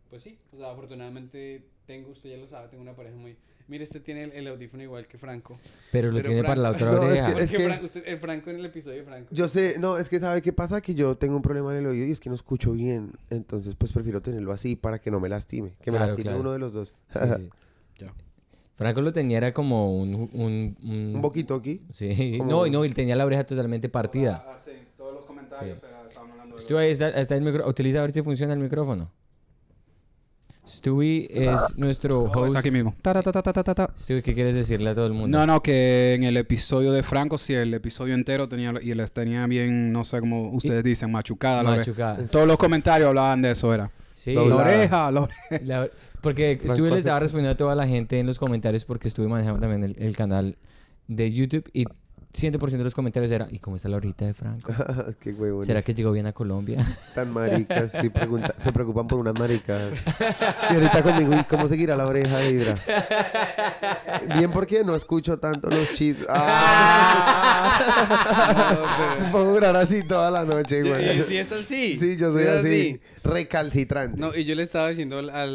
pues sí, o sea, afortunadamente tengo, usted ya lo sabe, tengo una pareja muy... Mire, este tiene el, el audífono igual que Franco. Pero lo Pero tiene Fran- para la otra No, es oreja. que- Porque es que- Fran- usted- el Franco en el episodio de Franco. Yo sé, no, es que sabe qué pasa, que yo tengo un problema en el oído y es que no escucho bien. Entonces, pues prefiero tenerlo así para que no me lastime. Que me Claro, lastime claro. uno de los dos. Sí, sí. Franco lo tenía era como un... Un, un- Un poquito aquí. Sí. como- No, y no, y tenía la oreja totalmente partida. Ah, sí, todos los comentarios Sí. era- estaban hablando de Stewie, está, está el micro. Utiliza a ver si funciona el micrófono. Stewie es nuestro Oh, host. está aquí mismo. Ta, ta, ta, ta, ta, ta, ta. Stewie, ¿qué quieres decirle a todo el mundo? No, no, que en el episodio de Franco, sí, el episodio entero tenía y les tenía bien, no sé cómo ustedes dicen, machucada la oreja. Machucada. Todos los comentarios hablaban de eso, era. Sí. La oreja, la oreja. La- porque Franco Stewie le hace estaba respondiendo a toda la gente en los comentarios porque estuve manejando también el, el canal de YouTube y 100% de los comentarios era ¿y cómo está la orejita de Franco? qué huevones. ¿Será que llegó bien a Colombia? Tan maricas, sí, pregunta- se preocupan por unas maricas. Y ahorita conmigo, ¿y cómo seguirá la oreja de Ibra? Bien porque no escucho tanto los chistes. ¡Ah! Puedo durar así toda la noche, güey. Y si es así. Sí, yo soy así, recalcitrante. No, y yo le estaba diciendo a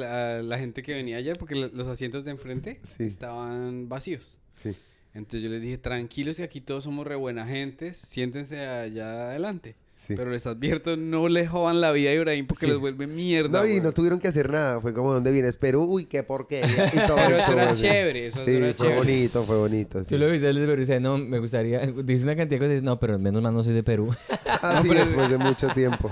la gente que venía ayer, porque lo- los asientos de enfrente Sí. estaban vacíos. Sí. Entonces yo les dije, tranquilos que aquí todos somos re buena gente, siéntense allá adelante. Sí. Pero les advierto, no le jodan la vida a Ibrahim porque Sí. les vuelve mierda. No, y no tuvieron que hacer nada. Fue como, ¿dónde vienes? Perú, uy, qué porquería. Y todo Pero eso era así. chévere, eso Sí, era fue chévere. bonito, fue bonito. sí. Tú lo viste desde Perú y dice, no, me gustaría... Dice una cantidad de cosas y dice, no, pero menos mal no soy de Perú. Así después de mucho tiempo.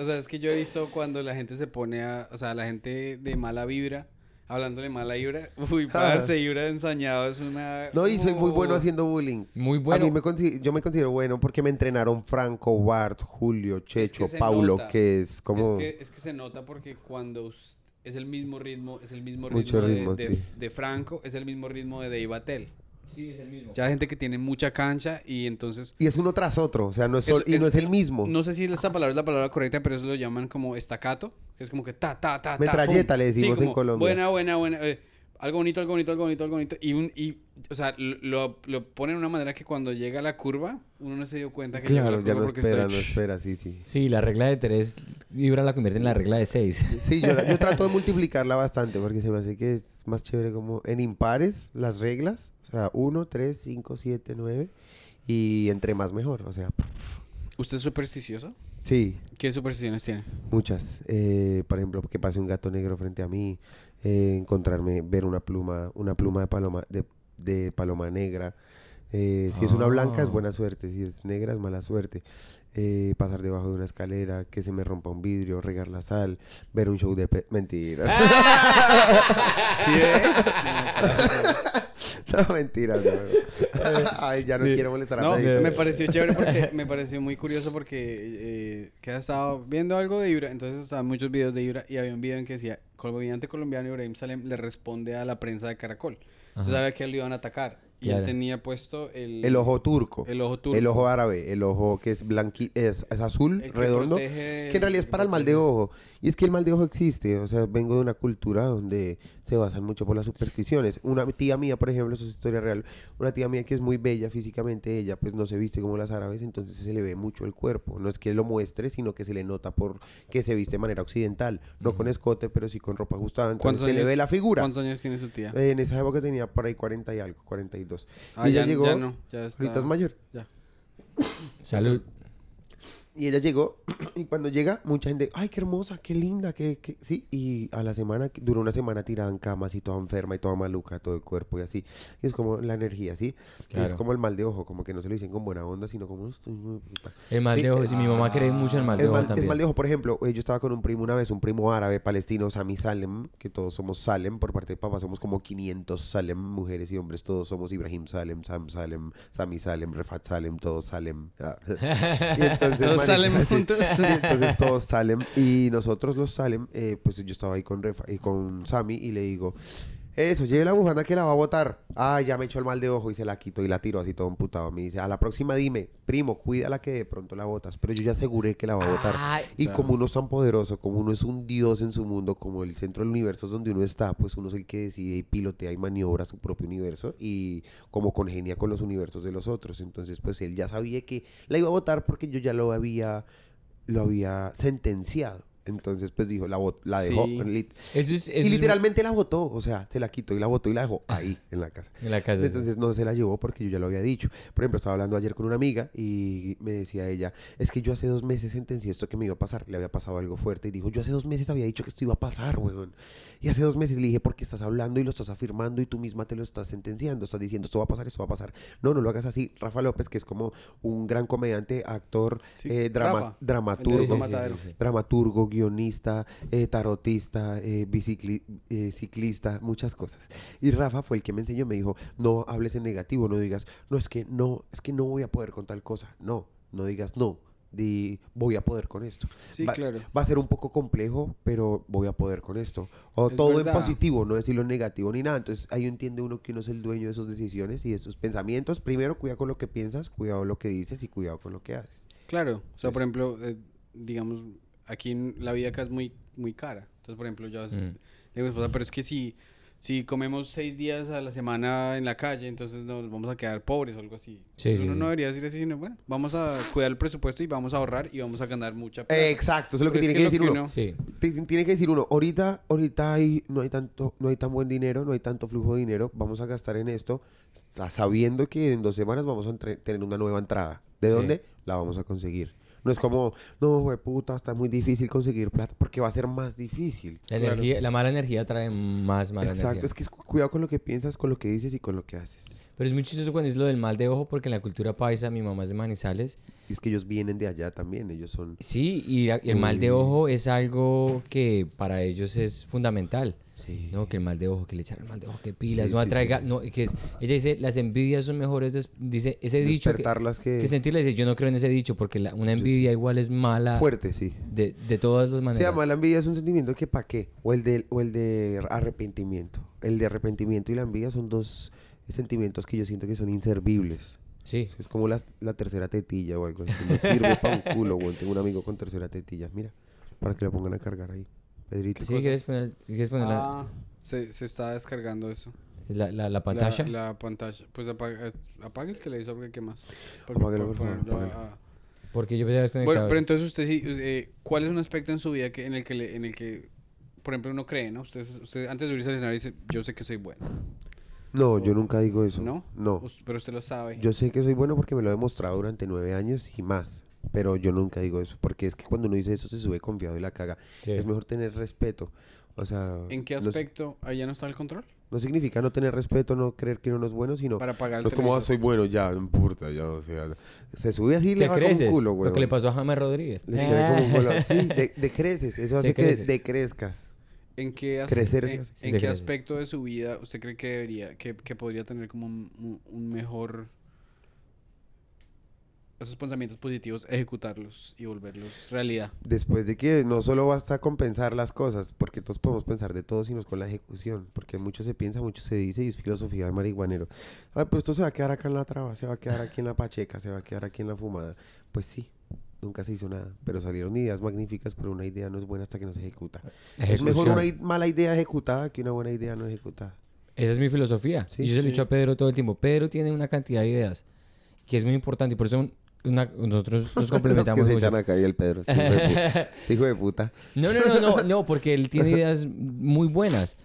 O sea, es que yo he visto cuando la gente se pone a... O sea, la gente de mala vibra, hablándole mala vibra. Uy, parce, vibra ensañado es una... No, y soy muy bueno haciendo bullying. Muy bueno. A mí me consi- yo me considero bueno porque me entrenaron Franco, Bart, Julio, Checho, se Paulo, nota. que es como... Es que, es que se nota porque cuando us- es el mismo ritmo, es el mismo Mucho ritmo, de- ritmo, de, sí. de Franco, es el mismo ritmo de Dave Attell. Sí, es el mismo. Ya hay gente que tiene mucha cancha y entonces... Y es uno tras otro, o sea, no es, y no es el mismo. No sé si esta palabra es la palabra correcta, pero eso lo llaman como estacato, que es como que ta, ta, ta, ta. Metralleta pum. le decimos Sí, en Colombia. Buena, buena, buena. eh, algo bonito, algo bonito, algo bonito, algo bonito. Y, un, y o sea, lo, lo ponen de una manera que cuando llega la curva, uno no se dio cuenta que llegó Claro, la ya curva no porque espera, está- no espera, sí, sí. Sí, la regla de tres Vibra la convierte en la regla de seis. Sí, yo, yo trato de multiplicarla bastante porque se me hace que es más chévere como en impares las reglas. O sea, 1, 3, 5, 7, 9. Y entre más mejor, o sea, ¿Usted es supersticioso? sí, ¿Qué supersticiones tiene? muchas. Eh, por ejemplo, que pase un gato negro frente a mí, eh, encontrarme, ver una pluma, una pluma de paloma, de, de paloma negra. Eh, si es una blanca es Ah. buena suerte, si es negra es mala suerte. Eh, pasar debajo de una escalera, que se me rompa un vidrio, regar la sal, ver un show de... pe- Mentiras. ¿Sí ve? no, mentiras. no. Ay, ya no quiero molestar a No, nadie. me pareció chévere porque me pareció muy curioso porque eh, que estaba viendo algo de Ibra, entonces estaban muchos videos de Ibra y había un video en que decía, comediante colombiano Ibrahim Salem le responde a la prensa de Caracol. Entonces sabía que lo iban a atacar. Y él tenía puesto el... El ojo turco. El ojo turco. El ojo árabe, el ojo que es blanqui es, es azul, que redondo, protege- que en realidad es para el mal de ojo. Y es que el mal de ojo existe, o sea, vengo de una cultura donde se basan mucho por las supersticiones. Una tía mía, por ejemplo, eso es historia real, una tía mía que es muy bella físicamente, ella pues no se viste como las árabes, entonces se le ve mucho el cuerpo. No es que lo muestre, sino que se le nota por que se viste de manera occidental, no con escote, pero sí con ropa ajustada, entonces ¿Cuántos se le ve la figura. ¿Cuántos años tiene su tía? Eh, en esa época tenía por ahí 40 y algo, 42. Ah, y ya- llegó, ya no, ya está- ahorita es mayor. Ya. Salud. Y ella llegó, y cuando llega, mucha gente, ay, qué hermosa, qué linda, qué, qué-". Sí, y a la semana, duró una semana tirada en camas y toda enferma y toda maluca, todo el cuerpo y así. Y es como la energía, ¿sí? Y Es Claro. como el mal de ojo, como que no se lo dicen con buena onda, sino como... "Estoy muy preocupada". El mal de ojo, es- sí, mi mamá cree mucho en el mal de Es ojo mal, es también. mal de ojo, por ejemplo, eh, yo estaba con un primo una vez, un primo árabe, palestino, Sami Salem, que todos somos Salem, por parte de papá somos como 500 Salem, mujeres y hombres, todos somos Ibrahim Salem, Sam Salem, Sami Salem, Refat Salem, todos Salem. Ah. Y entonces, Sí. juntos. Entonces todos Salem y nosotros los Salem, eh, pues yo estaba ahí con, Refa- y con Sami y le digo, eso, lleve la bufanda que la va a botar. Ah, ya me echó el mal de ojo y se la quitó y la tiró así todo emputado. Me dice, a la próxima dime, primo, cuídala que de pronto la botas. Pero yo ya aseguré que la va a botar. Ay, y claro. como uno es tan poderoso, como uno es un dios en su mundo, como el centro del universo es donde uno está, pues uno es el que decide y pilotea y maniobra su propio universo y como congenia con los universos de los otros. Entonces, pues él ya sabía que la iba a votar porque yo ya lo había, lo había sentenciado. Entonces, pues dijo, la, la dejó. Sí. lit- Eso es, eso y es literalmente la votó, o sea, se la quitó y la votó y la dejó ahí en la casa. en la casa. sí. Entonces no se la llevó porque yo ya lo había dicho. Por ejemplo, estaba hablando ayer con una amiga y me decía ella, es que yo hace dos meses sentencié esto que me iba a pasar. Le había pasado algo fuerte y dijo, yo hace dos meses había dicho que esto iba a pasar, weón. Y hace dos meses le dije, porque estás hablando y lo estás afirmando y tú misma te lo estás sentenciando. Estás diciendo, esto va a pasar, esto va a pasar. No, no lo hagas así. Rafa López, que es como un gran comediante, actor, Sí, eh, drama- Rafa. dramaturgo El de Sí, sí, Matadero. sí, sí. dramaturgo, guionista, eh, tarotista, eh, bicicli- eh, ciclista, muchas cosas. Y Rafa fue el que me enseñó, me dijo, no hables en negativo, no digas, no, es que no, es que no voy a poder con tal cosa. No, no digas no, di voy a poder con esto. Sí, va, claro. va a ser un poco complejo, pero voy a poder con esto. O Es todo verdad. en positivo, no decirlo en negativo ni nada. Entonces ahí entiende uno que uno es el dueño de sus decisiones y de sus pensamientos. Primero, cuidado con lo que piensas, cuidado con lo que dices y cuidado con lo que haces. Claro, o sea, por ejemplo, eh, digamos, aquí en la vida acá es muy, muy cara. Entonces, por ejemplo, yo Mm. le digo a mi esposa, pero es que si, si comemos seis días a la semana en la calle, entonces nos vamos a quedar pobres o algo así. Sí, Entonces, sí, uno sí. no debería decir así, sino, bueno, vamos a cuidar el presupuesto y vamos a ahorrar y vamos a ganar mucha plata. Exacto, eso es lo que Pero tiene que decir uno. Tiene que decir uno, ahorita, ahorita hay, no hay tanto, no hay tan buen dinero, no hay tanto flujo de dinero, vamos a gastar en esto, sa- sabiendo que en dos semanas vamos a tener una nueva entrada. ¿De Sí. dónde? La vamos a conseguir. No es como, no, güey, puta, está muy difícil conseguir plata, porque va a ser más difícil. La, Claro. energía, la mala energía trae más mala Exacto, energía. es que es cu- cuidado con lo que piensas, con lo que dices y con lo que haces. Pero es muy chistoso cuando es lo del mal de ojo porque en la cultura paisa, mi mamá es de Manizales. Y es que ellos vienen de allá también, ellos son... Sí, y, la- y el mal de ojo es algo que para ellos es fundamental. Sí. No, que el mal de ojo, que le echar el mal de ojo, que pilas, Sí, no sí, atraiga, no, que es, ella dice, las envidias son mejores, des- dice, ese dicho que, que... que sentirle dice, yo no creo en ese dicho porque la- una envidia igual es mala Fuerte, sí. de, de todas las maneras. llama la envidia es un sentimiento que para qué o el de o el de arrepentimiento el de arrepentimiento y la envidia son dos sentimientos que yo siento que son inservibles Sí, es como la, la tercera tetilla o algo no sirve para un culo güey. tengo un amigo con tercera tetilla mira para que lo pongan a cargar ahí Pedrito sí, ¿quieres poner, quieres poner la- Ah, se, se está descargando eso. la, la- la La- pantalla? La, pantalla. Pues apaga, eh, apaga el televisor, porque ¿qué más? Apáguelo, por por favor, apáguelo. Porque yo pensaba que Bueno, pero entonces usted sí, eh, ¿cuál es un aspecto en su vida que, en el que, le- en el que, por ejemplo, uno cree, ¿no? Usted, usted antes de subirse al escenario dice, yo sé que soy bueno, no yo nunca digo eso ¿no? no Pero usted lo sabe. yo sé que soy bueno porque me lo he demostrado durante nueve años y más pero yo nunca digo eso porque es que cuando uno dice eso se sube confiado y la caga Sí. es mejor tener respeto o sea ¿En qué no aspecto ahí ya no está el control? No significa no tener respeto, no creer que uno no es bueno, sino... Para pagar el no es como, ah, soy bueno, ya, no importa, ya, o sea... Se sube así y le va como un culo, lo güey. que le pasó a James Rodríguez. Le cae como un culo. Sí, de, de creces, eso Se hace que decrezcas. ¿En qué, as- Crecer en, qué aspecto de su vida usted cree que debería, que, que podría tener como un mejor, esos pensamientos positivos, ejecutarlos y volverlos realidad. Después de que no solo basta con pensar las cosas, porque todos podemos pensar de todo, sino con la ejecución. Porque mucho se piensa, mucho se dice y es filosofía de marihuanero. Ah, pues esto se va a quedar acá en la traba, se va a quedar aquí en la pacheca, se va a quedar aquí en la fumada. Pues sí, nunca se hizo nada. Pero salieron ideas magníficas, pero una idea no es buena hasta que no se ejecuta. Es mejor Ejecución. una mala idea ejecutada que una buena idea no ejecutada. Esa es mi filosofía. Sí, y yo se lo he dicho a Pedro todo el tiempo. Pedro tiene una cantidad de ideas que es muy importante y por eso un- una- nosotros nos Los complementamos que se mucho. echan acá y el Pedro. este hijo de puta. Hijo de puta. No, no, no, no, no, porque él tiene ideas muy buenas,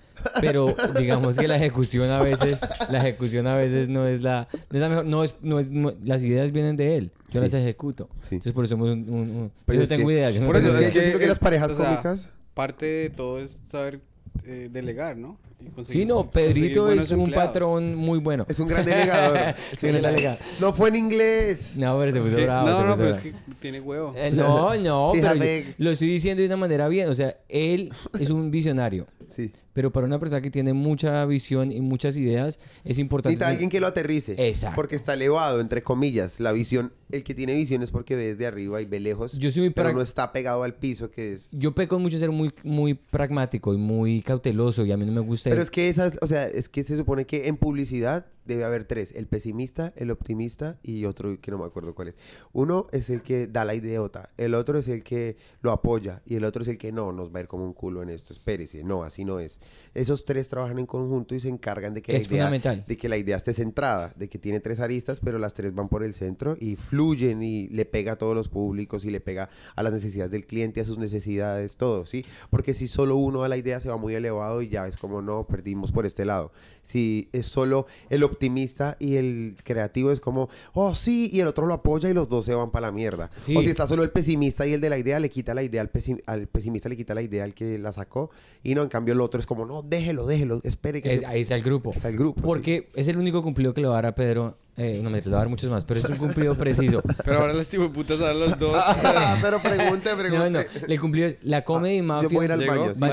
pero digamos que la ejecución a veces, la ejecución a veces no es la, no es la mejor, no es, no es, no- las ideas vienen de él, yo Sí. las ejecuto. Sí. Entonces por eso somos un, un- yo no tengo que- idea, yo no por tengo eso Es idea. que yo siento que las parejas o sea, cómicas... Parte de todo es saber eh, delegar, ¿no? Sí, no, Pedrito es un empleados. patrón muy bueno. Es un gran delegador. Es un gran delegado. No fue en inglés. No, pero se puso Sí, bravo. no, no, puso pero es bravo. que tiene huevo. Eh, no, no, pero yo de- lo estoy diciendo de una manera bien. O sea, él es un visionario. Sí. Pero para una persona que tiene mucha visión y muchas ideas, es importante. Necesita alguien que lo aterrice. Exacto. Porque está elevado, entre comillas. La visión, el que tiene visión es porque ve desde arriba y ve lejos. Yo soy muy pero no está pegado al piso, que es. Yo peco mucho ser muy, muy pragmático y muy cauteloso y a mí no me gusta... Pero es que esas, o sea, es que se supone que en publicidad debe haber tres: el pesimista, el optimista y otro que no me acuerdo cuál es. Uno es el que da la ideota, el otro es el que lo apoya y el otro es el que no, nos va a ir como un culo en esto. Espérese, no, así no es. Esos tres trabajan en conjunto y se encargan de que, Es la, idea, fundamental. de que la idea esté centrada, de que tiene tres aristas, pero las tres van por el centro y fluyen y le pega a todos los públicos y le pega a las necesidades del cliente, a sus necesidades, todo, ¿sí? Porque si solo uno a la idea se va muy elevado y ya es como, no, perdimos por este lado. Si es solo el optimista y el creativo es como, oh, sí, y el otro lo apoya y los dos se van para la mierda. Sí. O si está solo el pesimista y el de la idea, le quita la idea al, pesi- al pesimista, le quita la idea al que la sacó. Y no, en cambio el otro es como, no, déjelo, déjelo, espere que Es- se- ahí está el grupo. está el grupo. sí. Porque es el único cumplido que le va a dar a Pedro. Eh, no me le va a dar muchos más, pero es un cumplido preciso. Pero ahora de putas a los dos. Ah, pero pregunte, pregunte. No, no. El cumplido es la comedy yo mafia. voy a ir al baño, Voy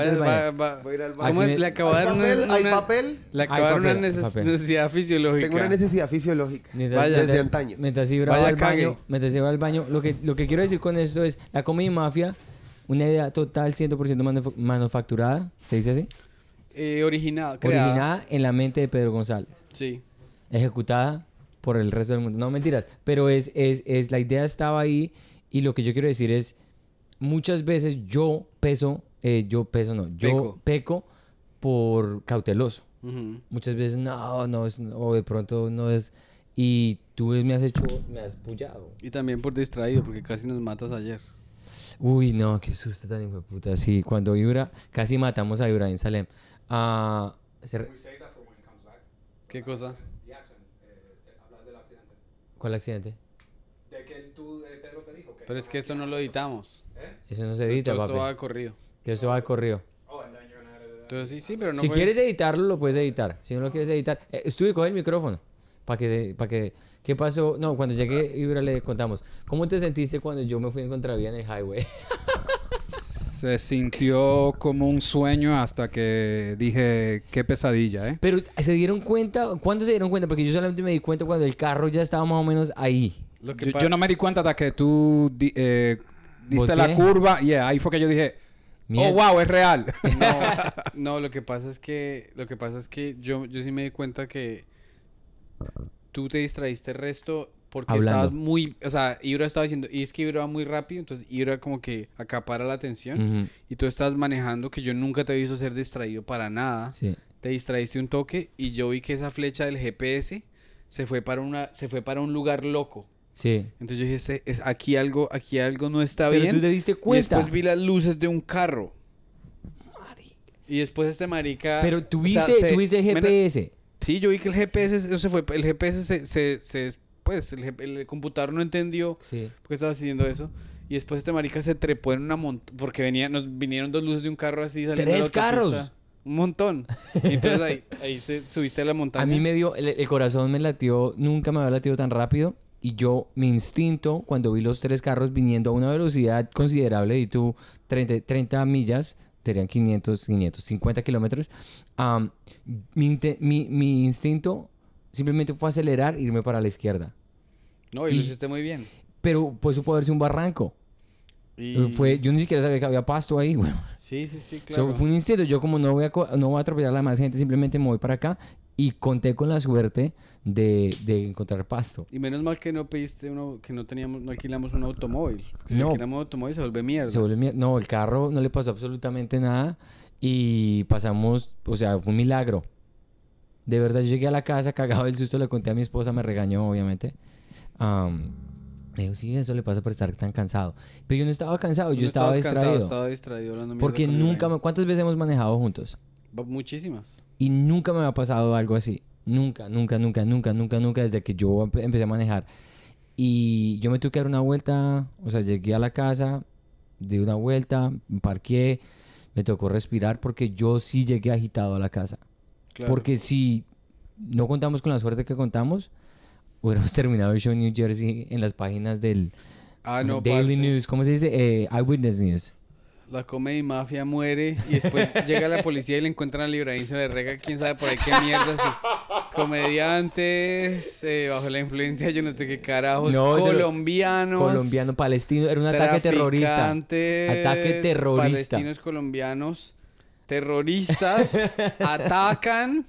a ir al ¿Cómo baño. es? Le acabo de ¿Hay dar una, papel? ¿Hay papel? Le Hay acabo de dar una necesidad fisiológica. Tengo una necesidad fisiológica. Mientras, Vaya. mientras- Desde antaño. Mientras Ibra Vaya va al cague. baño, mientras Ibra va al baño, lo que, lo que quiero decir con esto es, la comedy mafia, una idea total 100% manuf- manufacturada, ¿se dice así? Eh, original, creada. Originada en la mente de Pedro González, Sí. ejecutada por el resto del mundo. No, mentiras, pero es, es, es, la idea estaba ahí y lo que yo quiero decir es, muchas veces yo peso, eh, yo peso no, yo Peco. peco por cauteloso. Muchas veces no, no es, o de pronto no es, y tú me has hecho, me has pullado. Y también por distraído, porque casi nos matas ayer. Uy, no, qué susto tan hijo de puta. Sí, cuando Ibra, casi matamos a Ibra en Salem. Ah, se re- ¿Qué cosa? ¿Cuál accidente? De que tú, Pedro te dijo que... Pero es que esto no lo editamos. Eso no se edita, esto papi. va de corrido. Que eso va de corrido. Entonces sí, sí, pero no si fue- quieres editarlo, lo puedes editar. Si no lo quieres editar, eh, estuve con el micrófono. Para que, para que, ¿qué pasó? No, cuando llegué, Ibra le contamos. ¿Cómo te sentiste cuando yo me fui en contravía en el highway? Se sintió como un sueño hasta que dije, qué pesadilla, ¿eh? Pero se dieron cuenta, ¿cuándo se dieron cuenta? Porque yo solamente me di cuenta cuando el carro ya estaba más o menos ahí. Lo que Yo, no me di cuenta hasta que tú eh, diste la curva. Y ahí fue que yo dije, Oh, wow, es real. No, no, lo que pasa es que lo que pasa es que yo, yo sí me di cuenta que tú te distraíste el resto porque Hablando. estabas muy, o sea, Ibra estaba diciendo, y es que Ibra va muy rápido, entonces Ibra como que acapara la atención y tú estabas manejando que yo nunca te he visto ser distraído para nada. Sí. Te distraíste un toque y yo vi que esa flecha del GPS se fue para una se fue para un lugar loco. Sí. Entonces yo dije, "Se- es, aquí algo aquí algo no está Pero bien. tú te diste Y cuenta. después vi las luces de un carro. Y después este marica. Pero o sea, tuviste, se- tuviste GPS. Sí, yo vi que el GPS se- se fue. El GPS se. se, se- pues el, computador no entendió Sí. por qué estaba haciendo eso. Y después este marica se trepó en una montaña. Porque venía, nos vinieron dos luces de un carro así ¡Tres carros! Un montón. Y entonces ahí, ahí se, subiste a la montaña. A mí me dio, el, el corazón me latió, nunca me había latido tan rápido. Y yo, mi instinto, cuando vi los tres carros viniendo a una velocidad considerable, y tú 30, 30 millas, serían 500, 550 kilómetros, am, mi, mi, mi instinto simplemente fue acelerar e irme para la izquierda. No, y, y- lo hiciste muy bien. pero pues puede haberse un barranco. Y... Fue, yo ni siquiera sabía que había pasto ahí, güey. Sí, sí, sí, So, claro. fue un instinto. Yo como no voy, a, no voy a atropellar a la más gente, simplemente me voy para acá y conté con la suerte de, de encontrar pasto. Y menos mal que no pediste uno, que no teníamos, no alquilamos un automóvil. Si No. alquilamos un automóvil se vuelve mierda. Se volvió mier- No, el carro no le pasó absolutamente nada y pasamos, o sea, fue un milagro. De verdad, yo llegué a la casa cagado del susto, le conté a mi esposa, me regañó, obviamente. Am, me dijo, sí, eso le pasa por estar tan cansado. Pero yo no estaba cansado, yo No estaba estabas cansado, distraído. estaba distraído hablando mierda Porque nunca, ¿cuántas veces hemos manejado juntos? Muchísimas. Y nunca me ha pasado algo así. Nunca, nunca, nunca, nunca, nunca, nunca, desde que yo empe- empecé a manejar. Y yo me tuve que dar una vuelta, o sea, llegué a la casa, di una vuelta, parqué, me tocó respirar porque yo sí llegué agitado a la casa. Claro. Porque si no contamos con la suerte que contamos, hubiéramos terminado el show en New Jersey en las páginas del Ah, no, Daily parce. News, ¿cómo se dice? Eh, Eyewitness News. La Comedy Mafia muere y después llega la policía y le encuentran a Ibrahim, se le rega quién sabe por ahí qué mierda. Comediantes, eh, bajo la influencia, yo no sé qué carajos. No, colombianos. Colombiano, palestino, era un ataque terrorista. Ataque terrorista. Palestinos colombianos. Terroristas atacan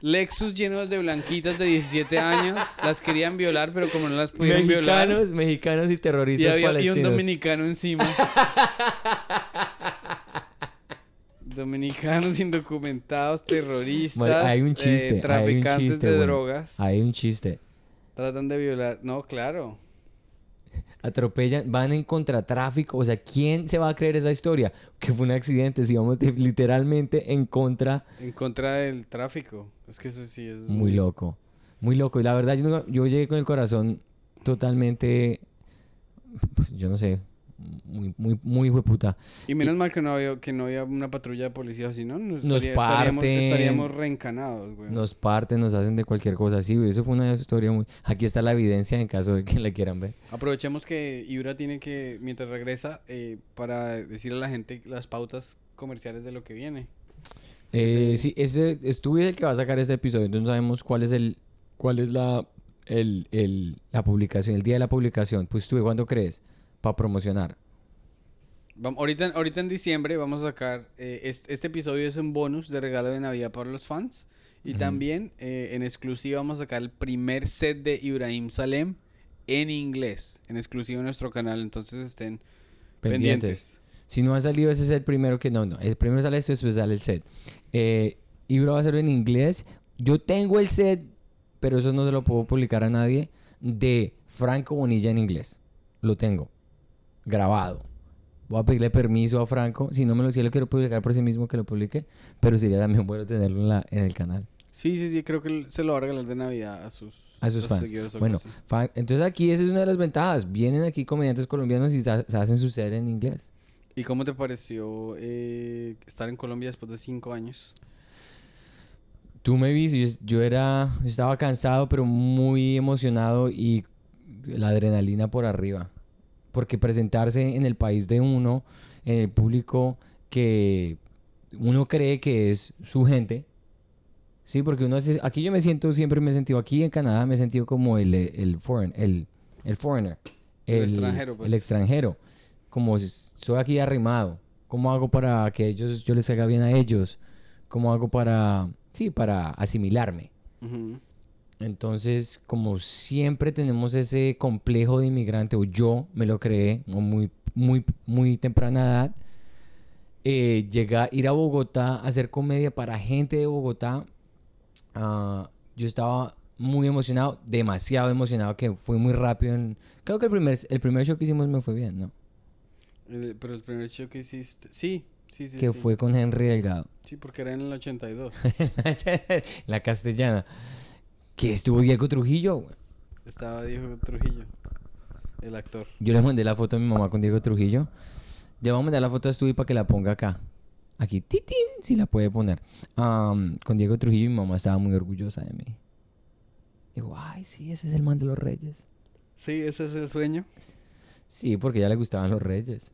Lexus llenos de blanquitas de 17 años. Las querían violar, pero como no las pudieron violar. Mexicanos, mexicanos y Y terroristas había y un palestinos. dominicano encima. Dominicanos indocumentados, terroristas, Bueno, hay un eh, chiste, hay un traficantes chiste, de bueno. drogas, Hay un chiste. tratan de violar. No, claro. Atropellan, van en contratráfico. O sea, ¿quién se va a creer esa historia? Que fue un accidente. Si vamos de- literalmente en contra. En contra del tráfico. Es que eso sí es Muy loco. Muy loco. Y la verdad, yo, yo llegué con el corazón totalmente. pues, yo no sé. Muy, muy, muy hueputa. Y menos mal que no había que no había una patrulla de policía, si no nos, Nos estaría- estaríamos, parten. estaríamos reencanados, güey. Nos parten, nos hacen de cualquier cosa así. güey. Eso fue una historia muy. Aquí está la evidencia en caso de que la quieran ver. Aprovechemos que Ibra tiene que, mientras regresa, eh, para decir a la gente las pautas comerciales de lo que viene. Eh, sí, ese estuve el que va a sacar este episodio, entonces no sabemos cuál es el, cuál es la, el, el- la publicación, el día de la publicación. Pues tú, ¿cuándo crees? Para promocionar. Ahorita, ahorita en diciembre vamos a sacar, eh, este, este episodio es un bonus de regalo de Navidad para los fans. Y también eh, en exclusiva vamos a sacar el primer set de Ibrahim Salem en inglés, en exclusiva en nuestro canal. Entonces estén Pendientes. pendientes. Si no ha salido, ese es el primero que no, no. El primero sale esto, después sale el set. Eh, Ibra va a hacerlo en inglés. Yo tengo el set, pero eso no se lo puedo publicar a nadie, de Franco Bonilla en inglés. Lo tengo. Grabado. Voy a pedirle permiso a Franco. Si no me lo, si lo quiero publicar por sí mismo, que lo publique. Pero sería también bueno tenerlo en, la, en el canal. Sí, sí, sí, creo que se lo va a regalar de Navidad a sus, A sus fans. Bueno, así. fa- entonces aquí esa es una de las ventajas. Vienen aquí comediantes colombianos y se hacen su serie en inglés. ¿Y cómo te pareció eh, estar en Colombia después de cinco años? Tú me viste, yo, yo era, yo estaba cansado, pero muy emocionado y la adrenalina por arriba. Porque presentarse en el país de uno, en el público que uno cree que es su gente. Sí, porque uno hace- aquí yo me siento, siempre me he sentido, aquí en Canadá me he sentido como el, el, foreign, el, el foreigner. El extranjero, pues. El extranjero. Como soy aquí arrimado. ¿Cómo hago para que ellos, yo les haga bien a ellos? ¿Cómo hago para, sí, para asimilarme? Ujú. Entonces, como siempre tenemos ese complejo de inmigrante, o yo me lo creé muy, muy, muy temprana edad, eh, llegar, ir a Bogotá a hacer comedia para gente de Bogotá, ah, yo estaba muy emocionado, demasiado emocionado, que fue muy rápido. en- creo que el primer, el primer show que hicimos me fue bien, ¿no? Pero el primer show que hiciste... Sí, sí, sí. que sí. fue con Henry Delgado. Sí, porque era en el 82. la castellana. Que estuvo Diego Trujillo, güey. Estaba Diego Trujillo, el actor. Yo le mandé la foto a mi mamá con Diego Trujillo. Le voy a mandar la foto a Stubby para que la ponga acá. Aquí, titín, si la puede poner. Con Diego Trujillo mi mamá estaba muy orgullosa de mí. Digo, ay, sí, ese es el man de los reyes. Sí, ese es el sueño. Sí, porque ya le gustaban los reyes.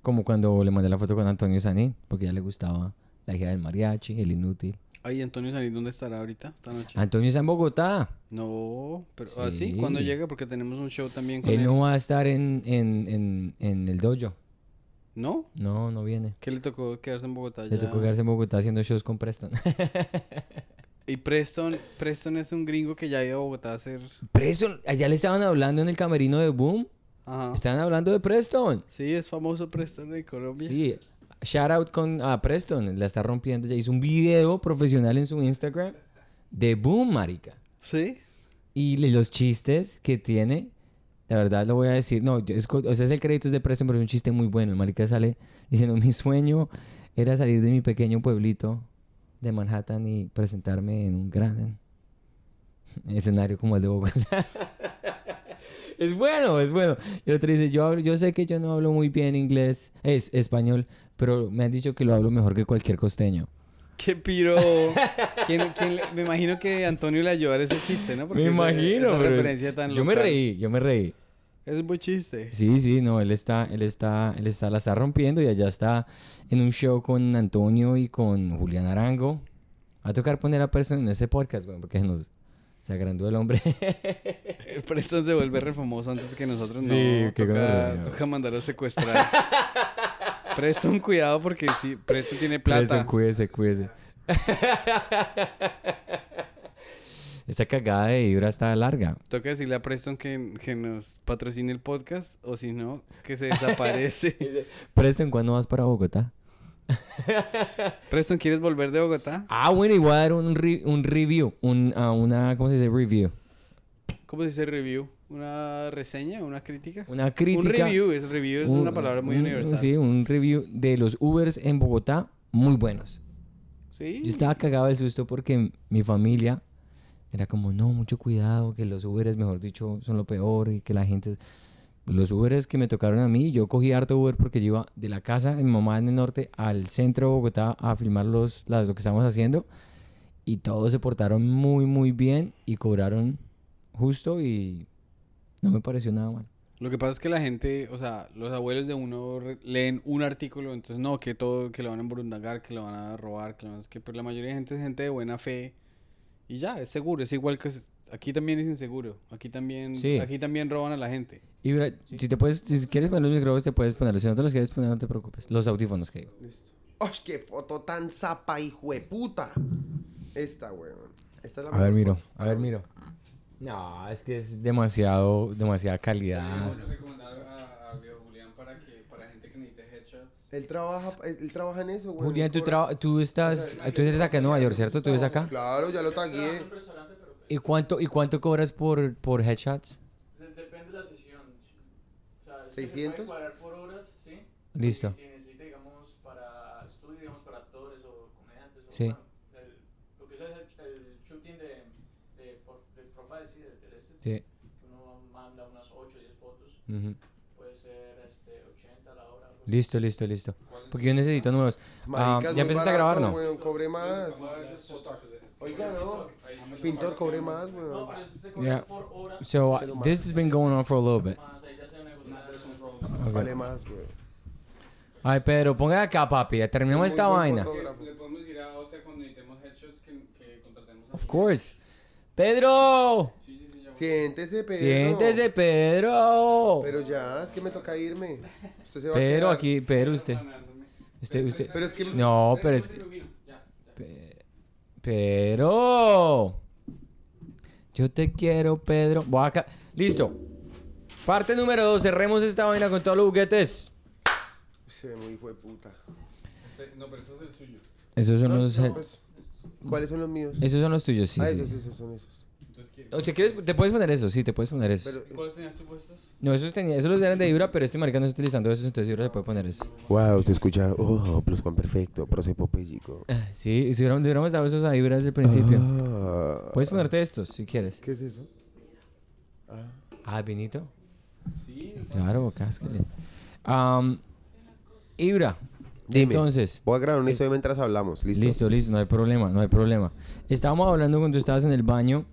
Como cuando le mandé la foto con Antonio Sanín, porque ya le gustaba la hija del mariachi, el inútil. Ay, Antonio Sanín, ¿dónde estará ahorita? Esta noche. Antonio está en Bogotá. No, pero ¿ah, sí? Sí. ¿Cuándo llega? Porque tenemos un show también con Él él. no va a estar en, en, en, en el dojo. ¿No? No, no viene. ¿Qué le tocó quedarse en Bogotá? Le ya? tocó quedarse en Bogotá haciendo shows con Preston. Y Preston, Preston es un gringo que ya ha ido a Bogotá a hacer... Preston, allá le estaban hablando en el camerino de Boom. Ajá. Estaban hablando de Preston. Sí, es famoso Preston en Colombia. Sí, shout out con a Preston, la está rompiendo. Ya hizo un video profesional en su Instagram de Boom, marica. ¿Sí? Y los chistes que tiene, la verdad lo voy a decir. No, yo- es, o sea, es el crédito es de Preston, pero es un chiste muy bueno. El marica sale diciendo: Mi sueño era salir de mi pequeño pueblito de Manhattan y presentarme en un gran escenario como el de Bogotá. es bueno, es bueno. Y el otro dice: yo, hablo- yo sé que yo no hablo muy bien inglés, es español, pero me han dicho que lo hablo mejor que cualquier costeño. ¡Qué piro! ¿Quién- quién le- me imagino que Antonio le ayudó a ese chiste, ¿no? me esa- imagino. Esa pero es- referencia tan yo me local. reí, yo me reí. Es un buen chiste. Sí, sí, no, él está, él está, él está, la está rompiendo y allá está en un show con Antonio y con Julián Arango. Va a tocar poner a persona en este podcast, bueno, porque nos se agrandó el hombre. Preston se vuelve re famoso antes que nosotros. No, Sí, qué toca, toca mandar a secuestrar. Preston, cuidado porque sí, Preston tiene plata. Cuídese, cuídese, cuídese. Esta cagada de Ibra está larga. Toca decirle a Preston que, que nos patrocine el podcast o si no, que se desaparece. Preston, ¿cuándo vas para Bogotá? Preston, ¿quieres volver de Bogotá? Ah, bueno, voy a dar un, re- un review, un, ah, una, ¿cómo se dice? Review. ¿Cómo se dice review? ¿Una reseña? ¿Una crítica? Una crítica. Un review, es review es un- una palabra muy un- universal. Sí, un review de los Ubers en Bogotá, muy buenos. Sí. Yo estaba cagado del susto porque mi familia era como, no, mucho cuidado, que los Uberes, mejor dicho, son lo peor y que la gente... Los Uberes que me tocaron a mí, yo cogí harto Uber porque yo iba de la casa de mi mamá en el norte al centro de Bogotá a filmar los, las, lo que estábamos haciendo y todos se portaron muy, muy bien y cobraron justo y no me pareció nada mal. Lo que pasa es que la gente, o sea, los abuelos de uno leen un artículo, entonces no, que todo, que lo van a embrundagar, que lo van a robar, que lo van a... Es que pues la mayoría de gente es gente de buena fe y ya, es seguro, es igual que... Aquí también es inseguro, aquí también, Sí. aquí también roban a la gente. Y mira, si te puedes, si quieres poner los micrófonos, te puedes ponerlos. Si no te los quieres poner, no te preocupes. Los audífonos que digo. ¡Ay, qué foto tan zapa, hijo de puta! Esta, weón. Esta es la A ver, miro, foto. a ver, miro. No, es que es demasiado, demasiada calidad. recomendar a, viejo Julián para que, para gente que necesite headshots. Él trabaja, él, trabaja en eso, weón. Julián, tú, traba- tú estás, tú eres acá en Nueva York, ¿cierto? ¿Tú vives acá? Claro, ya lo tagué. ¿Y cuánto, y cuánto cobras por, por headshots? Depende de la sesión. O sea, es que se 600. puede cuadrar por horas, ¿sí? Listo. Y si necesita, digamos, para estudio, digamos, para actores o comediantes. O, Sí. bueno, el- lo que es el, el shooting de, de, por- del profile, sí, del, del este, Sí. que uno manda unas 8 o 10 Puede ser este, 80 a la hora. algo así. Listo, listo, listo. Porque yo necesito nuevos. Ah, ¿Ya empezaste a grabar, no? weón, cobré más. Oiga, no. Pintor, cobré más, No, weón. pero eso se cobra Yeah. por hora. So, uh, this has been going on for a little bit. Okay. Vale más, weón. Ay, Pedro, ponga acá, papi. Ya terminamos esta vaina. fotógrafo. Le podemos decir a Oscar cuando necesitemos headshots que, que contratemos a Of course. Pedro, Siéntese, Pedro. siéntese, Pedro. Pero ya, es que me toca irme. Usted se va a Pedro, aquí, Pedro, usted. Usted, usted. Pero es que... No, pero es que. Pe- Pero. Yo te quiero, Pedro. Voy acá. Listo. Parte número dos. Cerremos esta vaina con todos los juguetes. Se ve muy hijo de puta. No, pero ese es el suyo. Esos son No, los. no, pues, ¿Cuáles son los míos? Esos son los tuyos, sí. ah, sí. esos, esos son esos. O si quieres, te puedes poner eso, sí, te puedes poner eso. Pero, ¿Cuáles tenías tú puestos? No, esos, tenía, esos los eran de Ibra, pero este marica no está utilizando esos, entonces Ibra se puede poner eso. wow, se escucha... Oh, plus Juan perfecto, procepo pellico. Sí, si hubiéramos, hubiéramos dado esos a Ibra desde el principio. Ah, Puedes ponerte estos, si quieres. ¿Qué es eso? Ah, vinito. Claro, cáscale. Am, Ibra. Dime. Entonces, Voy a grabar una historia mientras hablamos. ¿Listo? listo, listo, no hay problema, no hay problema. Estábamos hablando cuando estabas en el baño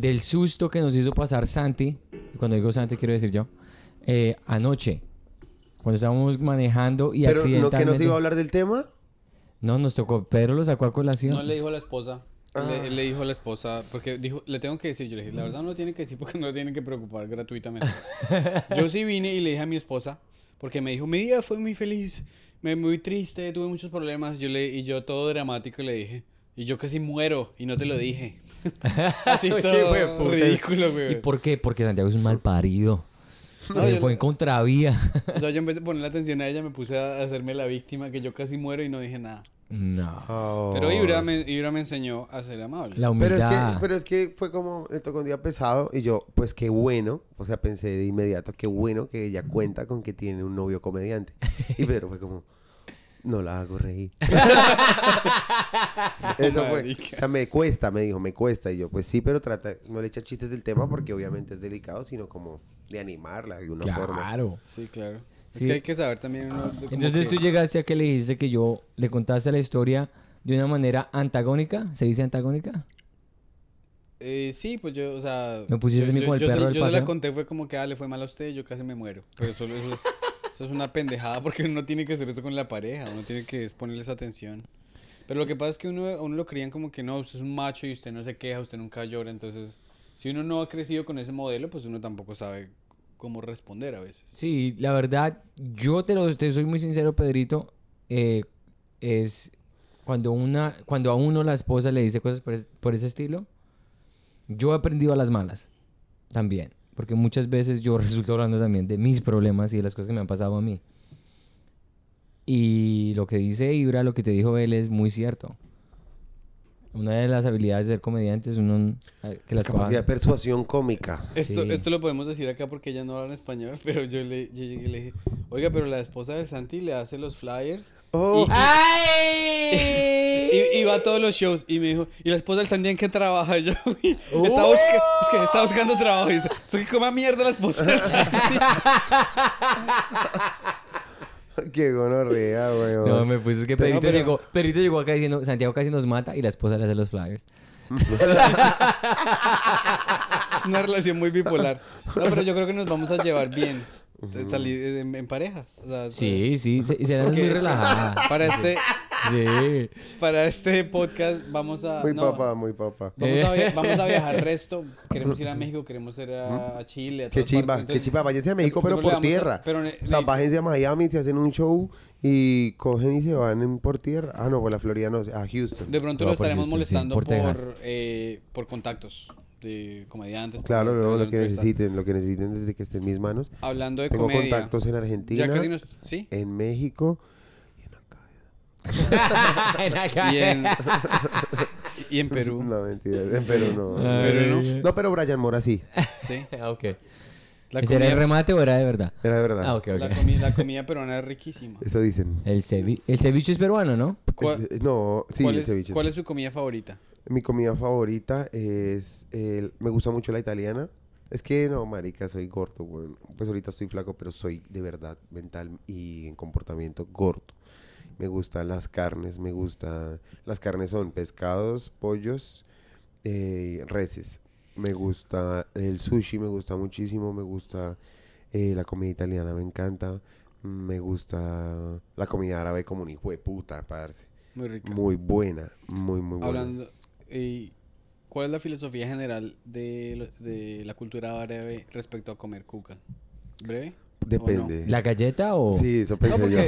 del susto que nos hizo pasar Santi. y Cuando digo Santi, quiero decir yo. eh, anoche. Cuando estábamos manejando y Pero no, que no accidentalmente. se iba a hablar del tema. No, nos tocó. Pedro lo sacó a colación. No le dijo a la esposa. Le, él le dijo a la esposa, porque dijo, le tengo que decir, yo le dije, la verdad no lo tiene que decir porque no lo tienen que preocupar gratuitamente. yo sí vine y le dije a mi esposa, porque me dijo, mi día fue muy feliz, me muy triste, tuve muchos problemas, yo le, y yo todo dramático le dije, y yo casi muero, y no te lo dije. Así todo ridículo, güey. ¿Y por qué? Porque Santiago es un mal parido. No, Se fue en contravía. O sea, yo en vez de ponerle atención a ella, me puse a hacerme la víctima, que yo casi muero y no dije nada. no. Pero Ibra me, Ibra me enseñó a ser amable. La Pero es, humildad. que, pero es que fue como, me tocó un día pesado y yo, pues qué bueno, o sea, pensé de inmediato, qué bueno que ella cuenta con que tiene un novio comediante. Y Pedro fue como, no la hago reír. Eso fue, Marica. o sea, me cuesta, me dijo, me cuesta. Y yo, pues sí, pero trata, no le echa chistes del tema porque obviamente es delicado, sino como de animarla de una forma. Claro. Sí, claro. Es que hay que saber también uno Entonces que- tú llegaste a que le dijiste que yo le contaste la historia de una manera antagónica. ¿Se dice antagónica? Eh, sí, pues yo, o sea... Me pusiste yo, a mí yo- como el yo se- perro del Yo se la conté, fue como que, ah, le fue mal a usted, yo casi me muero. Pero solo eso, eso es una pendejada porque uno tiene que hacer eso con la pareja, uno tiene que ponerles atención. Pero lo que pasa es que uno, uno lo creían como que no, usted es un macho y usted no se queja, usted nunca llora. Entonces, si uno no ha crecido con ese modelo, pues uno tampoco sabe cómo responder a veces. Sí, la verdad, yo te lo te soy muy sincero, Pedrito. eh, es cuando una, cuando a uno la esposa le dice cosas por, por ese estilo, yo he aprendido a las malas también. Porque muchas veces yo resulto hablando también de mis problemas y de las cosas que me han pasado a mí. Y lo que dice Ibra, lo que te dijo él es muy cierto. Una de las habilidades de ser comediante es uno que las Capacidad de persuasión cómica. Esto, Sí. esto lo podemos decir acá porque ella no habla en español, pero yo le, yo llegué y le dije, oiga, pero la esposa de Santi le hace los flyers Oh, y, y va a todos los shows y me dijo, ¿y la esposa del Santi en qué trabaja? Y yo, "Uy, está, busca- es que está buscando trabajo y dice, ¿eso que coma mierda la esposa del Santi? qué gonorrea, weón. No, me puse es que Pedrito, pero- llegó, Pedrito llegó acá diciendo, Santiago casi nos mata y la esposa le hace los flyers. Es una relación muy bipolar. No, pero yo creo que nos vamos a llevar bien. Salir en, en parejas. o sea, Sí, sí, se, muy relajada. Para este, Sí. para este podcast vamos a... muy no, papá, muy papá. Vamos a, via- vamos a viajar resto. Queremos ir a México, queremos ir a, a Chile. A Qué partes. qué chimba. Váyanse a México, pero por vamos a- tierra. pero o sea, ne- bájense a Miami, se hacen un show y cogen y se van en- por tierra. Ah, no, por la Florida no, a Houston. De pronto No, lo estaremos Houston, sí, molestando por por, eh, por contactos de comediantes. Claro, por lo que necesiten, lo que necesiten desde que esté en mis manos. Hablando de Tengo comedia. contactos en Argentina, Ya casi nos... Sí. en México. Y en, y en Perú. No, mentira, en Perú no. Perú no. No, pero Brian Mora sí, Sí. Ok. La ¿Ese era el remate o era de verdad? era de verdad. Ah, ok, la, ok. comi- la comida peruana es riquísima. Eso dicen. El, cevi- el ceviche es peruano, ¿no? ¿Cuál, Es- no, sí, cuál el es, ceviche. cuál es su comida favorita? Mi comida favorita es... el- me gusta mucho la italiana. Es que no, marica, soy gordo, güey. Pues ahorita estoy flaco, pero soy de verdad mental y en comportamiento gordo. Me gustan las carnes, me gusta... Las carnes son pescados, pollos, eh, reses. Me gusta el sushi, me gusta muchísimo. Me gusta eh, la comida italiana, me encanta. Me gusta la comida árabe como un hijo de puta, parce. Muy rica. Muy buena, muy, muy buena. Hablando... eh, ¿Cuál es la filosofía general de, de la cultura árabe respecto a comer cuca? ¿Breve? Depende. ¿La galleta o...? Sí, eso pensé yo.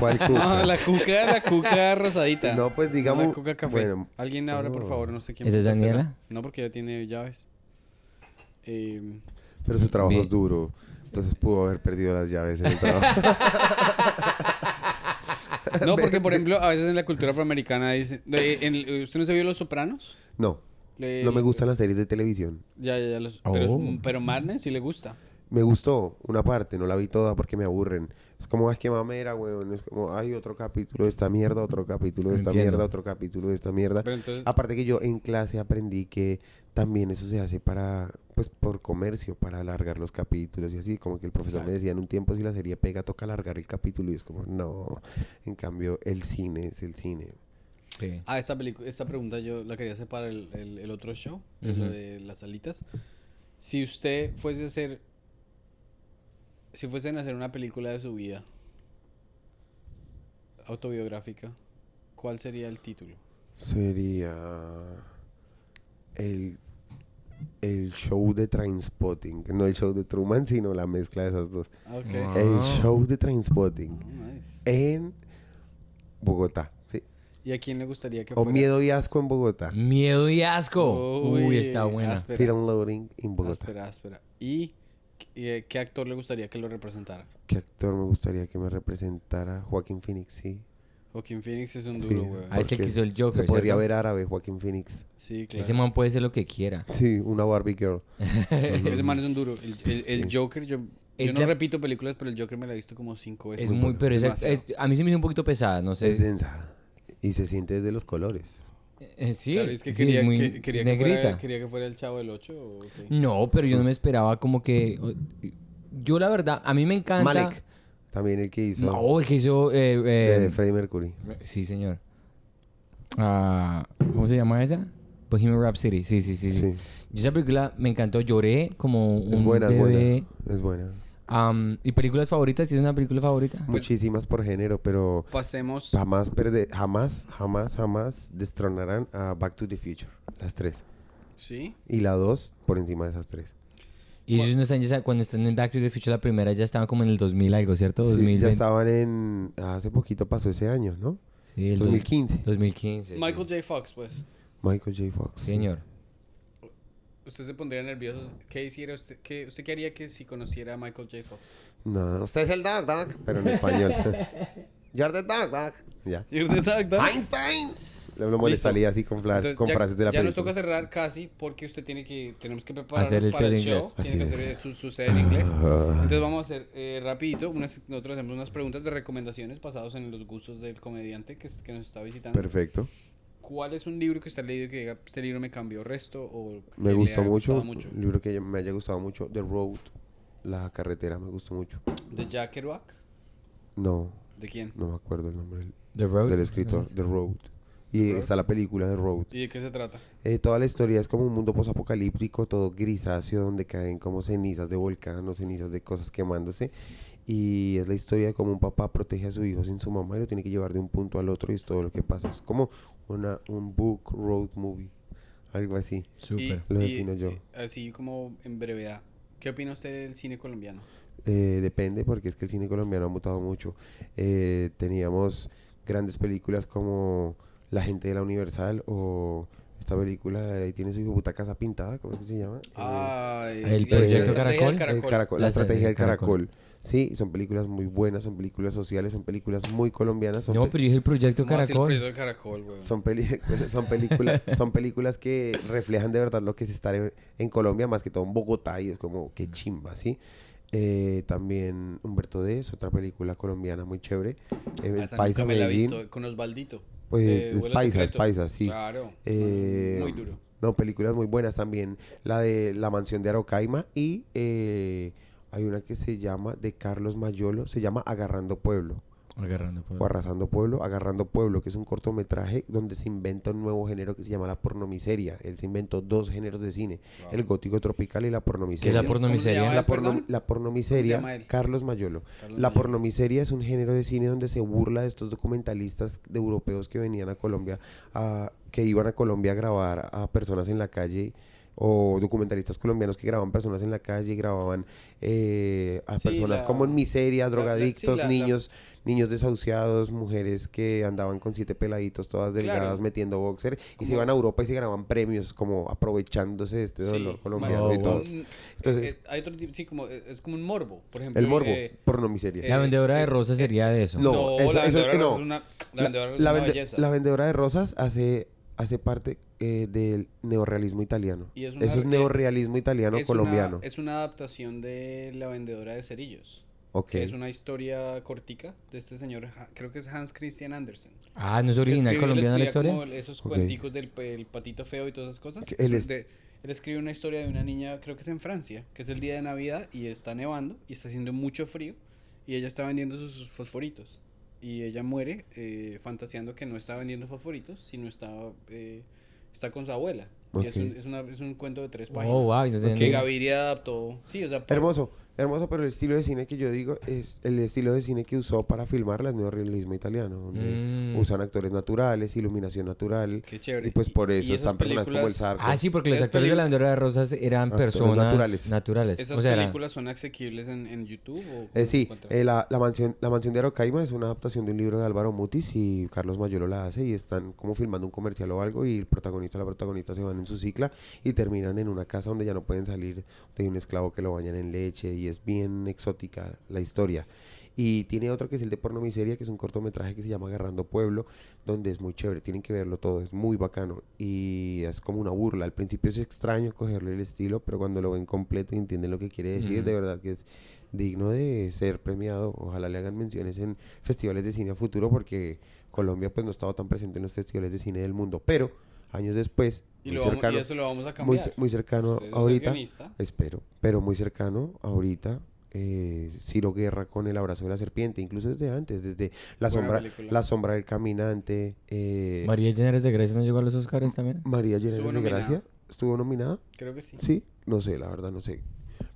¿Cuál No, cuca? la cuca, la cuca rosadita. No, pues, digamos- La cuca café. bueno, Alguien abra, por oh. favor, no sé quién. ¿Esa es. Daniela? No, porque ya tiene llaves. Eh, Pero su trabajo Bien. es duro. Entonces pudo haber perdido las llaves en el trabajo. no, porque por ejemplo, a veces en la cultura afroamericana dicen... en- ¿Usted no se vio Los Sopranos? No, Le- no me gustan las series de televisión. Ya, ya, ya. Los, pero, Oh. pero Mad Men sí le gusta. Me gustó una parte, no la vi toda porque me aburren. Es como, ay, qué mamera, weón. Es como, ay, otro capítulo de esta mierda, otro capítulo de esta Entiendo. mierda, otro capítulo de esta mierda. Pero entonces... Aparte que yo en clase aprendí que también eso se hace para, pues, por comercio, para alargar los capítulos y así. Como que el profesor Claro. me decía en un tiempo si la serie pega, toca alargar el capítulo y es como, no. En cambio, el cine es el cine. Sí. Ah, esta, esta pregunta yo la quería hacer para el, el- el otro show, que es lo Ujú. de las alitas. Si usted fuese a hacer... Si fuesen a hacer una película de su vida autobiográfica, ¿cuál sería el título? Sería el, el show de Trainspotting. No el show de Truman, sino la mezcla de esas dos. Ok. Wow. El Ah. show de Trainspotting Oh, nice. en Bogotá. ¿sí? ¿Y a quién le gustaría que O fuera? Miedo y Asco en Bogotá. Miedo y asco. Uy, está buena. áspera, Fear and Loading en Bogotá. áspera, áspera. ¿Y eh, qué actor le gustaría que lo representara? ¿Qué actor me gustaría que me representara? Joaquín Phoenix, sí. Joaquín Phoenix es un Sí, duro, güey. Ah, es el que hizo el Joker, Se podría ¿cierto? ver árabe, Joaquín Phoenix. Sí, claro. Ese man puede ser lo que quiera. Sí, una Barbie Girl. Ese man es un duro. El, el- el Sí. Joker, yo, yo Es no la- repito películas, pero el Joker me la he visto como cinco veces. Es muy, pero es- a mí se me hizo un poquito pesada, no Es sé. densa. Y se siente desde los colores. Eh, sí, Claro, es que sí, quería, es muy que- quería es que fuera, negrita. quería que fuera el chavo del 8 o qué? No, pero yo no me esperaba como que... Yo la verdad, a mí me encanta... Malek. También el que hizo No, el que hizo... eh, eh, de Freddie Mercury. Sí, señor. Ah, ¿Cómo se llama esa? Bohemian Rhapsody. Sí, sí, sí, sí. Sí. Yo esa película me encantó. Lloré como un Es buena, es bebé. buena. Es buena. ¿Y películas favoritas? ¿Sí es una película favorita? Muchísimas por género, pero Pasemos. jamás perder, jamás, jamás, jamás destronarán a Back to the Future. Las tres. Sí. Y la dos por encima de esas tres. Y ellos no están ya, cuando están en Back to the Future la primera ya estaban como en el 2000 algo, ¿cierto? Sí, 2020. ya estaban en... Hace poquito pasó ese año, ¿no? Sí, el dos- 2015. 2015. sí. Michael J. Fox, pues. Michael J. Fox. sí. Señor. ¿Usted se pondría nervioso? ¿Qué hiciera usted? Qué, ¿Usted qué haría que si conociera a Michael J. Fox? No, usted es el Doc, Doc. Pero en español. You're the Doc, Doc. Ya. You're the dog, dog. Einstein. Le lo molestaría así con, fla- Entonces, con ya, frases de la ya nos película. toca cerrar casi porque usted tiene que tenemos que prepararnos Hacer el para set el en show. inglés. Tiene que hacer es. su, su set en inglés. Entonces vamos a hacer eh, rapidito. Unas, nosotros hacemos unas preguntas de recomendaciones basadas en los gustos del comediante que, que nos está visitando. Perfecto. ¿Cuál es un libro que usted ha leído que diga, este libro me cambió resto o Me gustó mucho? Un libro que me haya gustado mucho. The Road. La carretera me gustó mucho. ¿De Jack Kerouac? No, ¿De quién? no me acuerdo el nombre del, The Road. del escritor. The Road. Y Road. está la película The Road. ¿Y de qué se trata? Eh, toda la historia es como un mundo posapocalíptico, todo grisáceo, donde caen como cenizas de volcán o cenizas de cosas quemándose. Y es la historia de cómo un papá protege a su hijo sin su mamá y lo tiene que llevar de un punto al otro y es todo lo que pasa. Es como una, un book road movie, algo así. Súper. Lo defino yo. y así como en brevedad, ¿qué opina usted del cine colombiano? Eh, depende porque es que el cine colombiano ha mutado mucho. Eh, teníamos grandes películas como La gente de la Universal o esta película, ahí tiene su puta casa pintada, ¿cómo es que se llama? Eh, El Proyecto Caracol. El Caracol, La la estrategia del estrategia del caracol. Sí, son películas muy buenas, son películas sociales, son películas muy colombianas. Son No, pe- pero yo dije el proyecto ¿Cómo así el Caracol. proyecto de Caracol, güey? son, son, películas, son películas que reflejan de verdad lo que es estar en, en Colombia, más que todo en Bogotá, y es como que chimba, ¿sí? Eh, también Humberto D es otra película colombiana muy chévere. Eh, Ah, el Paisa nunca me la he Medellín. visto, con Osvaldito. Pues de es paisa, es paisa, sí. Claro. Eh, Muy duro. No, películas muy buenas también. La de La Mansión de Arocaima y eh, hay una que se llama de Carlos Mayolo, se llama Agarrando Pueblo. Agarrando o Arrasando Pueblo, Agarrando Pueblo, que es un cortometraje donde se inventa un nuevo género que se llama la pornomiseria. Él se inventó dos géneros de cine, el gótico tropical y la ¿Qué pornomiseria. es la ¿Cómo se pornomiseria? La, porno- la ¿Cómo se pornomiseria, llama él? Carlos Mayolo. Carlos La Mayolo. pornomiseria es un género de cine donde se burla de estos documentalistas de europeos que venían a Colombia, a- que iban a Colombia a grabar a personas en la calle o documentalistas colombianos que grababan personas en la calle, grababan eh, a Sí, personas la- como en miseria, la- la- drogadictos, sí, la- la- niños, niños desahuciados, mujeres que andaban con siete peladitos todas delgadas Claro. metiendo boxer y se iban a Europa y se graban premios como aprovechándose de este dolor colombiano Oh, y todo. Entonces- eh, hay otro tipo, sí, como, eh, es como un morbo, por ejemplo. El morbo, eh, pornomiseria. La eh, vendedora de eh, rosas sería de eso. No, No, eso- la vendedora de no. rosas es una, la vendedora de rosas la, es una vende- belleza. la vendedora de rosas hace, hace parte eh, del neorrealismo italiano. Y es una- Eso es neorrealismo italiano es colombiano. Una, es una adaptación de La vendedora de cerillos. ok. Que es una historia cortica de este señor, creo que es Hans Christian Andersen. Ah, ¿no es original colombiana la historia? como esos Ok. cuenticos del el patito feo y todas esas cosas. Él es- de- él escribe una historia de una niña, creo que es en Francia, que es el día de Navidad y está nevando y está haciendo mucho frío y ella está vendiendo sus fosforitos. Y ella muere eh, fantaseando que no está vendiendo fosforitos, sino está, eh, está con su abuela. Y es un, es, una- es un cuento de tres páginas. Oh, wow. Que Gaviria adaptó. Sí, o sea, por- Hermoso. Hermoso, pero el estilo de cine que yo digo es el estilo de cine que usó para filmarla es neorrealismo italiano, donde Mm. usan actores naturales, iluminación natural. Qué chévere. Y pues por Y- y eso están personas como el películas- Zarco. Ah, sí, porque los actores de la bandera de rosas eran Actores personas naturales. naturales. ¿Esas o sea, era- películas son asequibles en, en YouTube? O Eh, sí, eh, la, la mansión, la mansión de Arocaima es una adaptación de un libro de Álvaro Mutis y Carlos Mayolo la hace y están como filmando un comercial o algo y el protagonista la protagonista se van en su cicla y terminan en una casa donde ya no pueden salir de un esclavo que lo bañan en leche y es bien exótica la historia. Y tiene otro que es el de Porno Miseria, que es un cortometraje que se llama Agarrando Pueblo, donde es muy chévere, tienen que verlo todo, es muy bacano y es como una burla. Al principio es extraño cogerle el estilo, pero cuando lo ven completo y entienden lo que quiere decir, de verdad que es digno de ser premiado. Ojalá le hagan menciones en festivales de cine a futuro porque Colombia pues no ha estado tan presente en los festivales de cine del mundo, pero años después, Y, muy lo vamos- cercano, y eso lo vamos a muy, cambiar. ce- muy cercano ahorita, espero, pero muy cercano ahorita. Eh, Ciro Guerra con el abrazo de la serpiente, incluso desde antes, desde la Buena sombra, película. la sombra del caminante, eh, María Llenares de Grecia no llegó a los Oscars también. María Llenares de nominada. Gracia estuvo nominada, Creo que sí. sí, no sé, la verdad no sé,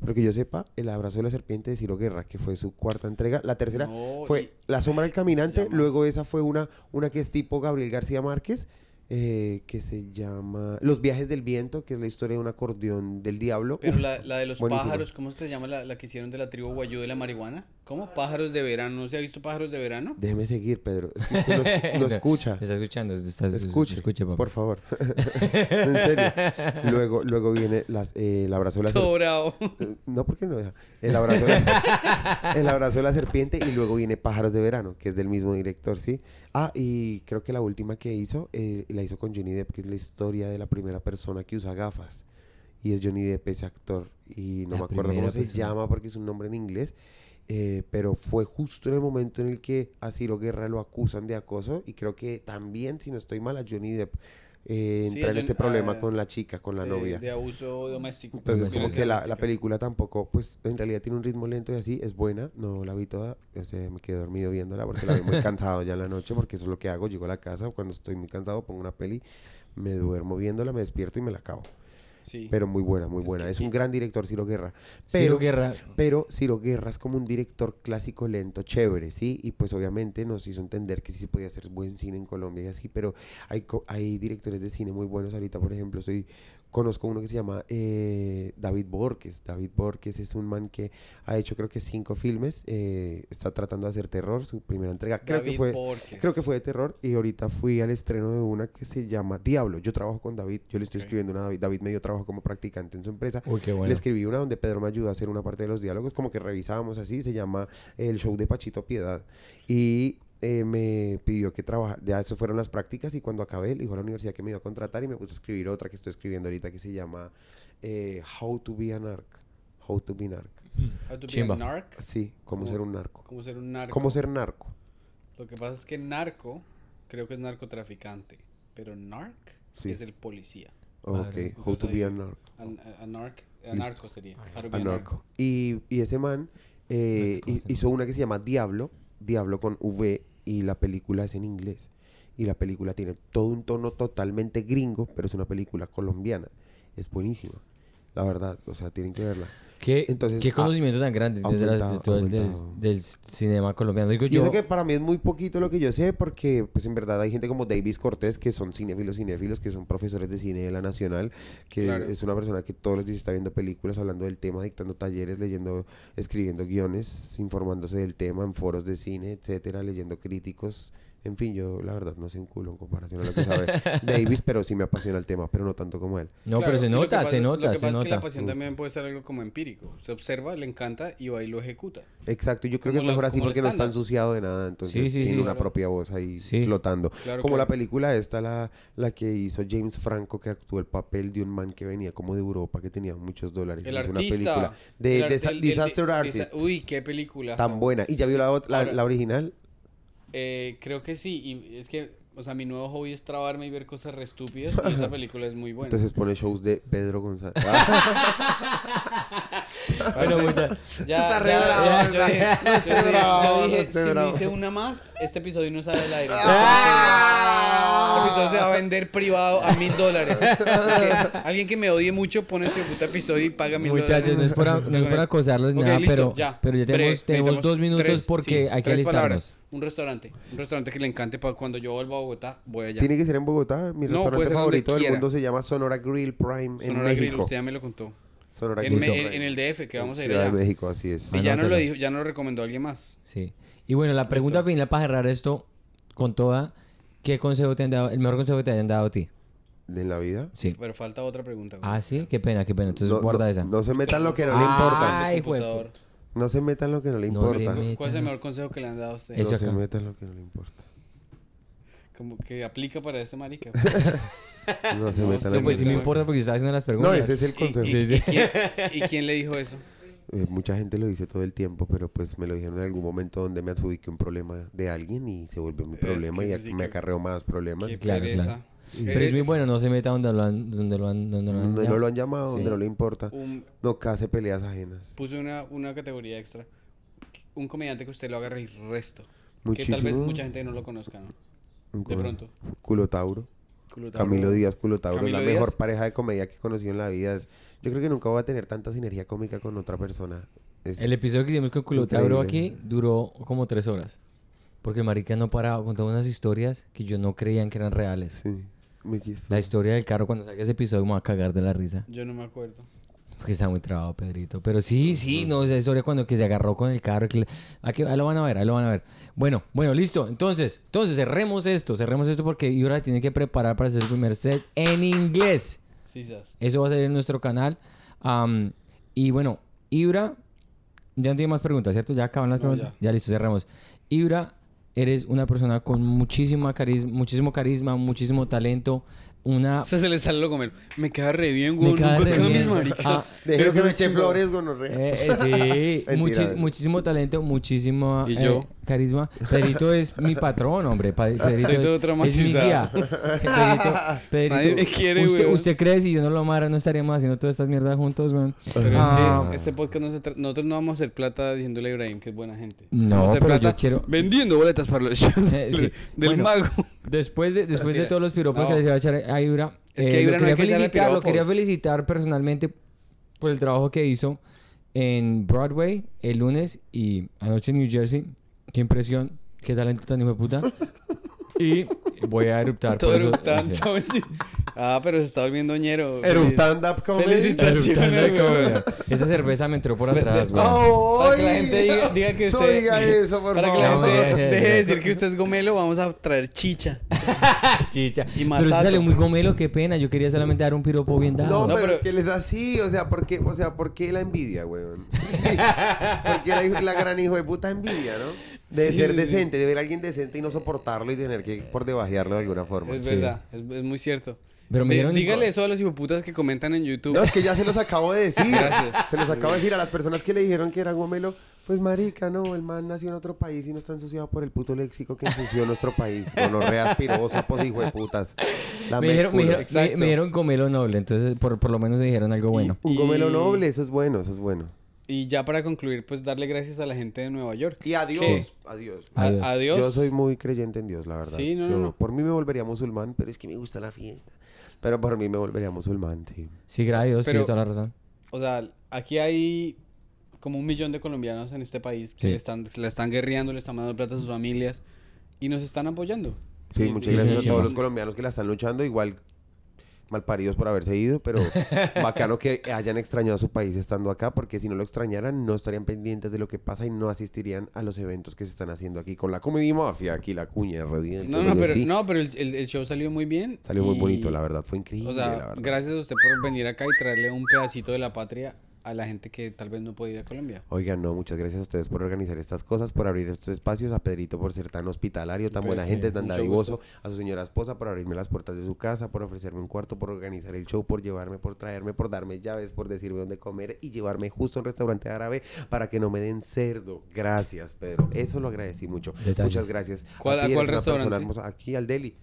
pero que yo sepa, el abrazo de la serpiente de Ciro Guerra, que fue su cuarta entrega, la tercera No, fue y- La sombra del caminante, luego esa fue una, una que es tipo Gabriel García Márquez, eh, que se llama Los viajes del viento, que es la historia de un acordeón del diablo. Pero Uf, la, la de los pájaros, ¿cómo se llama la, la que hicieron de la tribu Guayú de la marihuana? ¿Cómo? Pájaros de verano. ¿No se ha visto pájaros de verano? Déjeme seguir, Pedro. Es que usted es- no escucha. Está escuchando, está, Escuche, escuche, papá. por favor. en serio. Luego, luego viene las, eh, el abrazo de la serpiente. bravo. No, porque no deja. El abrazo, de la, el abrazo de la serpiente y luego viene Pájaros de Verano, que es del mismo director, ¿sí? Ah, y creo que la última que hizo, eh, la hizo con Johnny Depp, que es la historia de la primera persona que usa gafas. Y es Johnny Depp ese actor. Y no La me acuerdo cómo se llama porque es un nombre en inglés. Eh, pero fue justo en el momento en el que a Ciro Guerra lo acusan de acoso. Y creo que también, si no estoy mal, a Johnny Depp eh, Sí, entra en este problema a- con la chica, con la de, novia. De abuso doméstico. Entonces, como que la, la película tampoco, pues en realidad tiene un ritmo lento y así, es buena, no la vi toda, o sea, me quedé dormido viéndola porque la vi muy cansado ya en la noche, porque eso es lo que hago, llego a la casa, cuando estoy muy cansado pongo una peli, me duermo viéndola, me despierto y me la acabo. Sí. Pero muy buena, muy Es buena. que Es un gran director, Ciro Guerra. Ciro Pero, Guerra. pero Ciro Guerra es como un director clásico lento, chévere, ¿sí? Y pues obviamente nos hizo entender que sí se podía hacer buen cine en Colombia y así, pero hay, hay directores de cine muy buenos ahorita, por ejemplo, soy conozco uno que se llama eh, David Borges. David Borges es un man que ha hecho creo que cinco filmes, eh, está tratando de hacer terror, su primera entrega, creo que David fue... Borges. Creo que fue de terror y ahorita fui al estreno de una que se llama Diablo. Yo trabajo con David, yo le estoy escribiendo una a David. David me dio trabajo como practicante en su empresa. Uy, qué bueno. Le escribí una donde Pedro me ayudó a hacer una parte de los diálogos, como que revisábamos así, se llama El Show de Pachito Piedad. Y eh, me pidió que trabajara, ya eso fueron las prácticas y cuando acabé le dijo a la universidad que me iba a contratar y me puso a escribir otra que estoy escribiendo ahorita que se llama eh, How to be a narc. How to be narc. How to be a Chimba. narc. Sí, cómo ser un narco. ¿Cómo ser un narco? Cómo ser narco. Lo que pasa es que narco, creo que es narcotraficante. Pero narc Sí. es el policía. Ok, Vale. How to be a. An- a- a narc- a narco sería. How to be a a narco. Y, y ese man eh, hizo una que se llama Diablo, Diablo con V, y la película es en inglés. Y la película tiene todo un tono totalmente gringo, pero es una película colombiana. Es buenísima, la verdad. O sea, tienen que verla. ¿Qué, Entonces, qué ha- conocimiento tan grande desde las- de aumentado, todo el del, del cinema colombiano. Digo Yo yo, sé que para mí es muy poquito lo que yo sé, porque pues en verdad hay gente como Davis Cortés, que son cinéfilos, cinéfilos, que son profesores de cine de la Nacional, que Claro. es una persona que todos los días está viendo películas, hablando del tema, dictando talleres, leyendo, escribiendo guiones, informándose del tema en foros de cine, etcétera, leyendo críticos. En fin, yo la verdad no sé un culo en comparación a lo que sabe Davis, pero sí me apasiona el tema, pero no tanto como él. no, Claro, pero se nota, pasa- se Lo nota, que se pasa es que la nota. pasión Justo. también puede ser algo como empírico. Se observa, le encanta y va y lo ejecuta. Exacto, yo creo que es mejor así porque no está ensuciado de nada, entonces Sí, sí, tiene sí. una propia voz ahí Sí. flotando. Claro, como la película esta, la, la que hizo James Franco, que actuó el papel de un man que venía como de Europa, que tenía muchos dólares. El y hizo artista. una película de, El ar- de- el- el- Disaster el- Artist. Uy, qué película. tan buena. ¿Y ya vio la, la, la original? Eh, creo que sí. Y es que, o sea, mi nuevo hobby es trabarme y ver cosas re estúpidas. Y esa película es muy buena. Entonces pone shows de Pedro González. Bueno, mucha- Ya, Está ya, re ya, bravo, yo dije, está- yo dije- bravo, yo dije, está si me hice una más, este episodio no sale al aire. Episodio se va a vender privado a mil dólares. Alguien que me odie mucho pone este puta episodio y paga mil dólares. Muchachos, no es por, no es por acosarlos ni nada, listo, pero ya. pero ya Breve, tenemos, tenemos dos minutos tres, porque sí, hay que alistarnos. Un restaurante. Un restaurante que le encante para cuando yo vuelva a Bogotá, voy allá. Tiene que ser en Bogotá. Mi No, restaurante favorito del mundo se llama Sonora Grill Prime en Sonora Grill, México. usted ya me lo contó. Sonora En, Grill me- en- Prime. en el DF, que vamos a ir allá. de México, así es. Y ya no lo dijo, ya no lo recomendó alguien más. Sí. Y bueno, la pregunta final para cerrar esto con toda, ¿qué consejo te han dado, el mejor consejo que te hayan dado a ti? ¿En la vida? Sí. Pero falta otra pregunta. güey. Ah, sí, qué pena, qué pena. Entonces No, guarda no- esa. No se metan lo que no le importa. Ay, Computador. No se metan lo que no le No se importa. metan. ¿Cuál es el mejor consejo que le han dado a usted? Eso No se acá. metan lo que no le importa. Como que aplica para este marica. No se No metan sé, No, lo pues sí que me no- importa porque estaba haciendo las No, preguntas. ese es el ¿Y, consejo. y- y quién, y quién le dijo eso? Eh, mucha gente lo dice todo el tiempo, pero pues me lo dijeron en algún momento donde me adjudiqué un problema de alguien y se volvió mi Es problema que y sí me que- acarreó más problemas. Qué claro, pereza. claro. Pero es muy bueno, no se meta donde lo han, donde lo han, donde lo han Donde no llamado. lo han llamado, Sí. donde no le importa. Un- No case peleas ajenas. puse una, una categoría extra. Un comediante que usted lo haga reír resto. Que Muchísimo. tal vez mucha gente no lo conozca, ¿no? Un De culo- pronto. Culo Tauro. Culo Tauro. Camilo Díaz, Culo Tauro. Camilo la Díaz. mejor pareja de comedia que he conocido en la vida. Es- yo creo que nunca voy a tener tanta sinergia cómica con otra persona. Es- El episodio que hicimos con Culotauro Increíble. aquí duró como tres horas. Porque el marica no paraba, contaba unas historias que yo no creían que eran reales. Sí, muy chistoso. La historia del carro, cuando salga ese episodio me va a cagar de la risa. Yo no me acuerdo. Porque está muy trabado, Pedrito. Pero sí, sí, no, esa historia cuando que se agarró con el carro. Que aquí, ahí lo van a ver, ahí lo van a ver. Bueno, bueno, listo. Entonces, entonces cerremos esto, cerremos esto porque Ibra tiene que preparar para hacer su primer set en inglés. Sí. Eso va a salir en nuestro canal. Y bueno, Ibra, ya no tiene más preguntas, ¿cierto? Ya acaban las No, preguntas. Ya. listo, cerramos. Ibra, eres una persona con muchísima carisma, muchísimo carisma, muchísimo talento. Una... O sea, se le sale lo comer. Me queda re bien, güey. Me Nunca re mis bien. maricas. Ah, Déjelo que me chimba. flores, gonorrea. Eh, eh, sí, muchis- muchísimo talento, muchísimo ¿Y eh, yo? carisma. Pedrito es mi patrón, hombre. Pa- Pedrito Soy es, todo es mi guía. Pedrito, Pedrito, Nadie me quiere, usted, weón. usted cree si yo no lo amara no estaríamos haciendo todas estas mierdas juntos, weón. Pero Ah, es que este podcast no se tra- nosotros no vamos a hacer plata diciéndole a Ibrahim que es buena gente. No, Vamos a hacer pero yo quiero- Vendiendo boletas para los shows Eh, sí. del Bueno, mago. Después de, después de todos los piropos No. que les iba a echar a Ibra, Es que eh, Ibra lo no quería que echarle felicitar, lo quería felicitar personalmente por el trabajo que hizo en Broadway el lunes y anoche en New Jersey. Qué impresión, qué talento tan hijo de puta. Y voy a eruptar. Todo por eso- eructando. sí. Ah, pero se está volviendo ñero. Eruptando up comedy. Felicitaciones, güey. Esa cerveza me entró por atrás, güey. Para que la gente diga, diga que No usted... diga eso, por Para que favor. la gente No, deje de decir que usted es gomelo, vamos a traer chicha. Chicha. Y Pero Masato. eso salió muy gomelo, qué pena. Yo quería solamente dar un piropo bien dado. No, No, pero, pero- es que él es así, o sea, ¿por qué, o sea, ¿por qué la envidia, weón? Sí, porque la gran hijo de puta envidia, ¿no? De Sí, ser sí, sí. decente, de ver a alguien decente y no soportarlo y tener que por debajearlo de alguna forma. Es Sí. verdad, es, es muy cierto. Pero me Di- dieron- dígale eso a los hipoputas que comentan en YouTube. No, es que ya se los acabo de decir. Gracias. Se los acabo de decir a las personas que le dijeron que era gomelo. Pues marica, no, el man nació en otro país y no está ensuciado por el puto léxico que ensució nuestro país. Gonorreas, pirobos, sapos, hijo de putas. La me dijeron, me, dijeron, me- Exacto. me dijeron gomelo noble, entonces por, por lo menos me dijeron algo bueno. Un gomelo noble, eso es bueno, eso es bueno. Y ya para concluir, pues darle gracias a la gente de Nueva York. Y adiós, ¿Qué? adiós. A- Adiós. adiós. Yo soy muy creyente en Dios, la verdad. Sí, no, no, Yo- no. Por mí me volvería musulmán, pero es que me gusta la fiesta. Pero por mí me volvería musulmán, sí. Sí, gracias a Dios, Pero- tienes toda la razón. O sea, aquí hay como un millón de colombianos en este país que Sí. le, están, le están guerreando, le están mandando plata a sus familias y nos están apoyando. Sí, muchas gracias a sí, todos sí. los colombianos que la están luchando, igual malparidos por haberse ido, pero bacano que hayan extrañado a su país estando acá, porque si no lo extrañaran, no estarían pendientes de lo que pasa y no asistirían a los eventos que se están haciendo aquí con la Comedy Mafia, aquí la cuña radiante. No, no, pero, sí. no, pero el, el- el show salió muy bien. Salió muy bonito, la verdad, fue increíble, O sea, la verdad. gracias a usted por venir acá y traerle un pedacito de la patria a la gente que tal vez no puede ir a Colombia. Oigan, no, muchas gracias a ustedes por organizar estas cosas, por abrir estos espacios, a Pedrito por ser tan hospitalario, tan Pues buena sí, gente, tan dadivoso, a su señora esposa por abrirme las puertas de su casa, por ofrecerme un cuarto, por organizar el show, por llevarme, por traerme, por darme llaves, por decirme dónde comer y llevarme justo a un restaurante árabe para que no me den cerdo. Gracias, Pedro. Eso lo agradecí mucho. Detalles. Muchas gracias. ¿Cuál- a ti, cuál restaurante? hermosa. Aquí al Deli.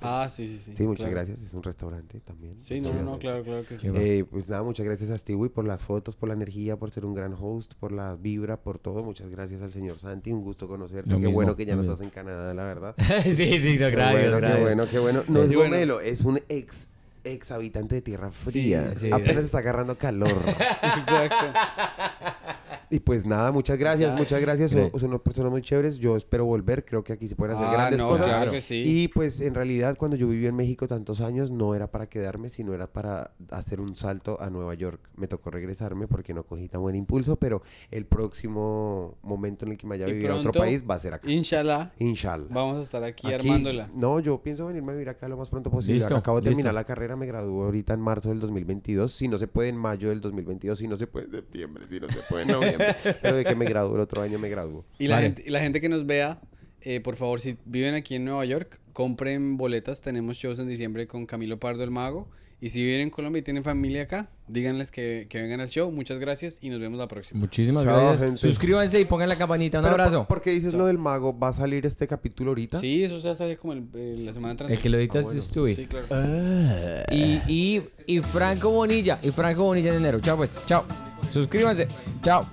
Ah, sí, sí, sí. Sí, muchas claro. gracias. Es un restaurante también. Sí, no, no, no, claro, claro que sí. Eh, pues nada, muchas gracias a Stewie por las fotos, por la energía, por ser un gran host, por la vibra, por todo. Muchas gracias al señor Santi, un gusto conocerte. Lo qué mismo, bueno que ya no mismo. estás en Canadá, la verdad. sí, sí, no, gracias, bueno, qué bueno, qué bueno. No es Sí, bueno. gomelo, es un ex ex habitante de tierra fría. sí, Apenas está agarrando calor. Exacto. y pues nada, muchas gracias, muchas gracias. Son, son unas personas muy chéveres. Yo espero volver. Creo que aquí se pueden hacer Ah, grandes no, cosas. claro que sí. Y pues en realidad cuando yo viví en México tantos años no era para quedarme, sino era para hacer un salto a Nueva York. Me tocó regresarme porque no cogí tan buen impulso, pero el próximo momento en el que me vaya a vivir a otro país va a ser acá. Inshallah, Inshallah. vamos a estar aquí, Aquí- armándola. No, yo pienso venirme a vivir acá lo más pronto posible. Listo, Acabo de terminar la carrera, me graduó ahorita en marzo del 2022. Si no se puede en mayo del 2022, si no se puede en septiembre, si no se puede en noviembre. Pero de que me graduó el otro año me graduó. Y la, Vale. gente, y la gente que nos vea, eh, por favor, si viven aquí en Nueva York, compren boletas. Tenemos shows en diciembre con Camilo Pardo el Mago. Y si viven en Colombia y tienen familia acá, díganles que, que vengan al show. Muchas gracias y nos vemos la próxima. Muchísimas Chao, gracias. gente. Suscríbanse y pongan la campanita. Un Pero, abrazo. ¿por, por qué dices lo del mago? ¿Va a salir este capítulo ahorita? Sí, eso ya sale como el- eh, la semana entrante. El que lo editas Ah, bueno. es tú. Sí, claro. Y, y, y Franco Bonilla. Y Franco Bonilla en enero. Chao, pues. Chao. Suscríbanse. Chao.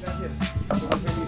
Gracias.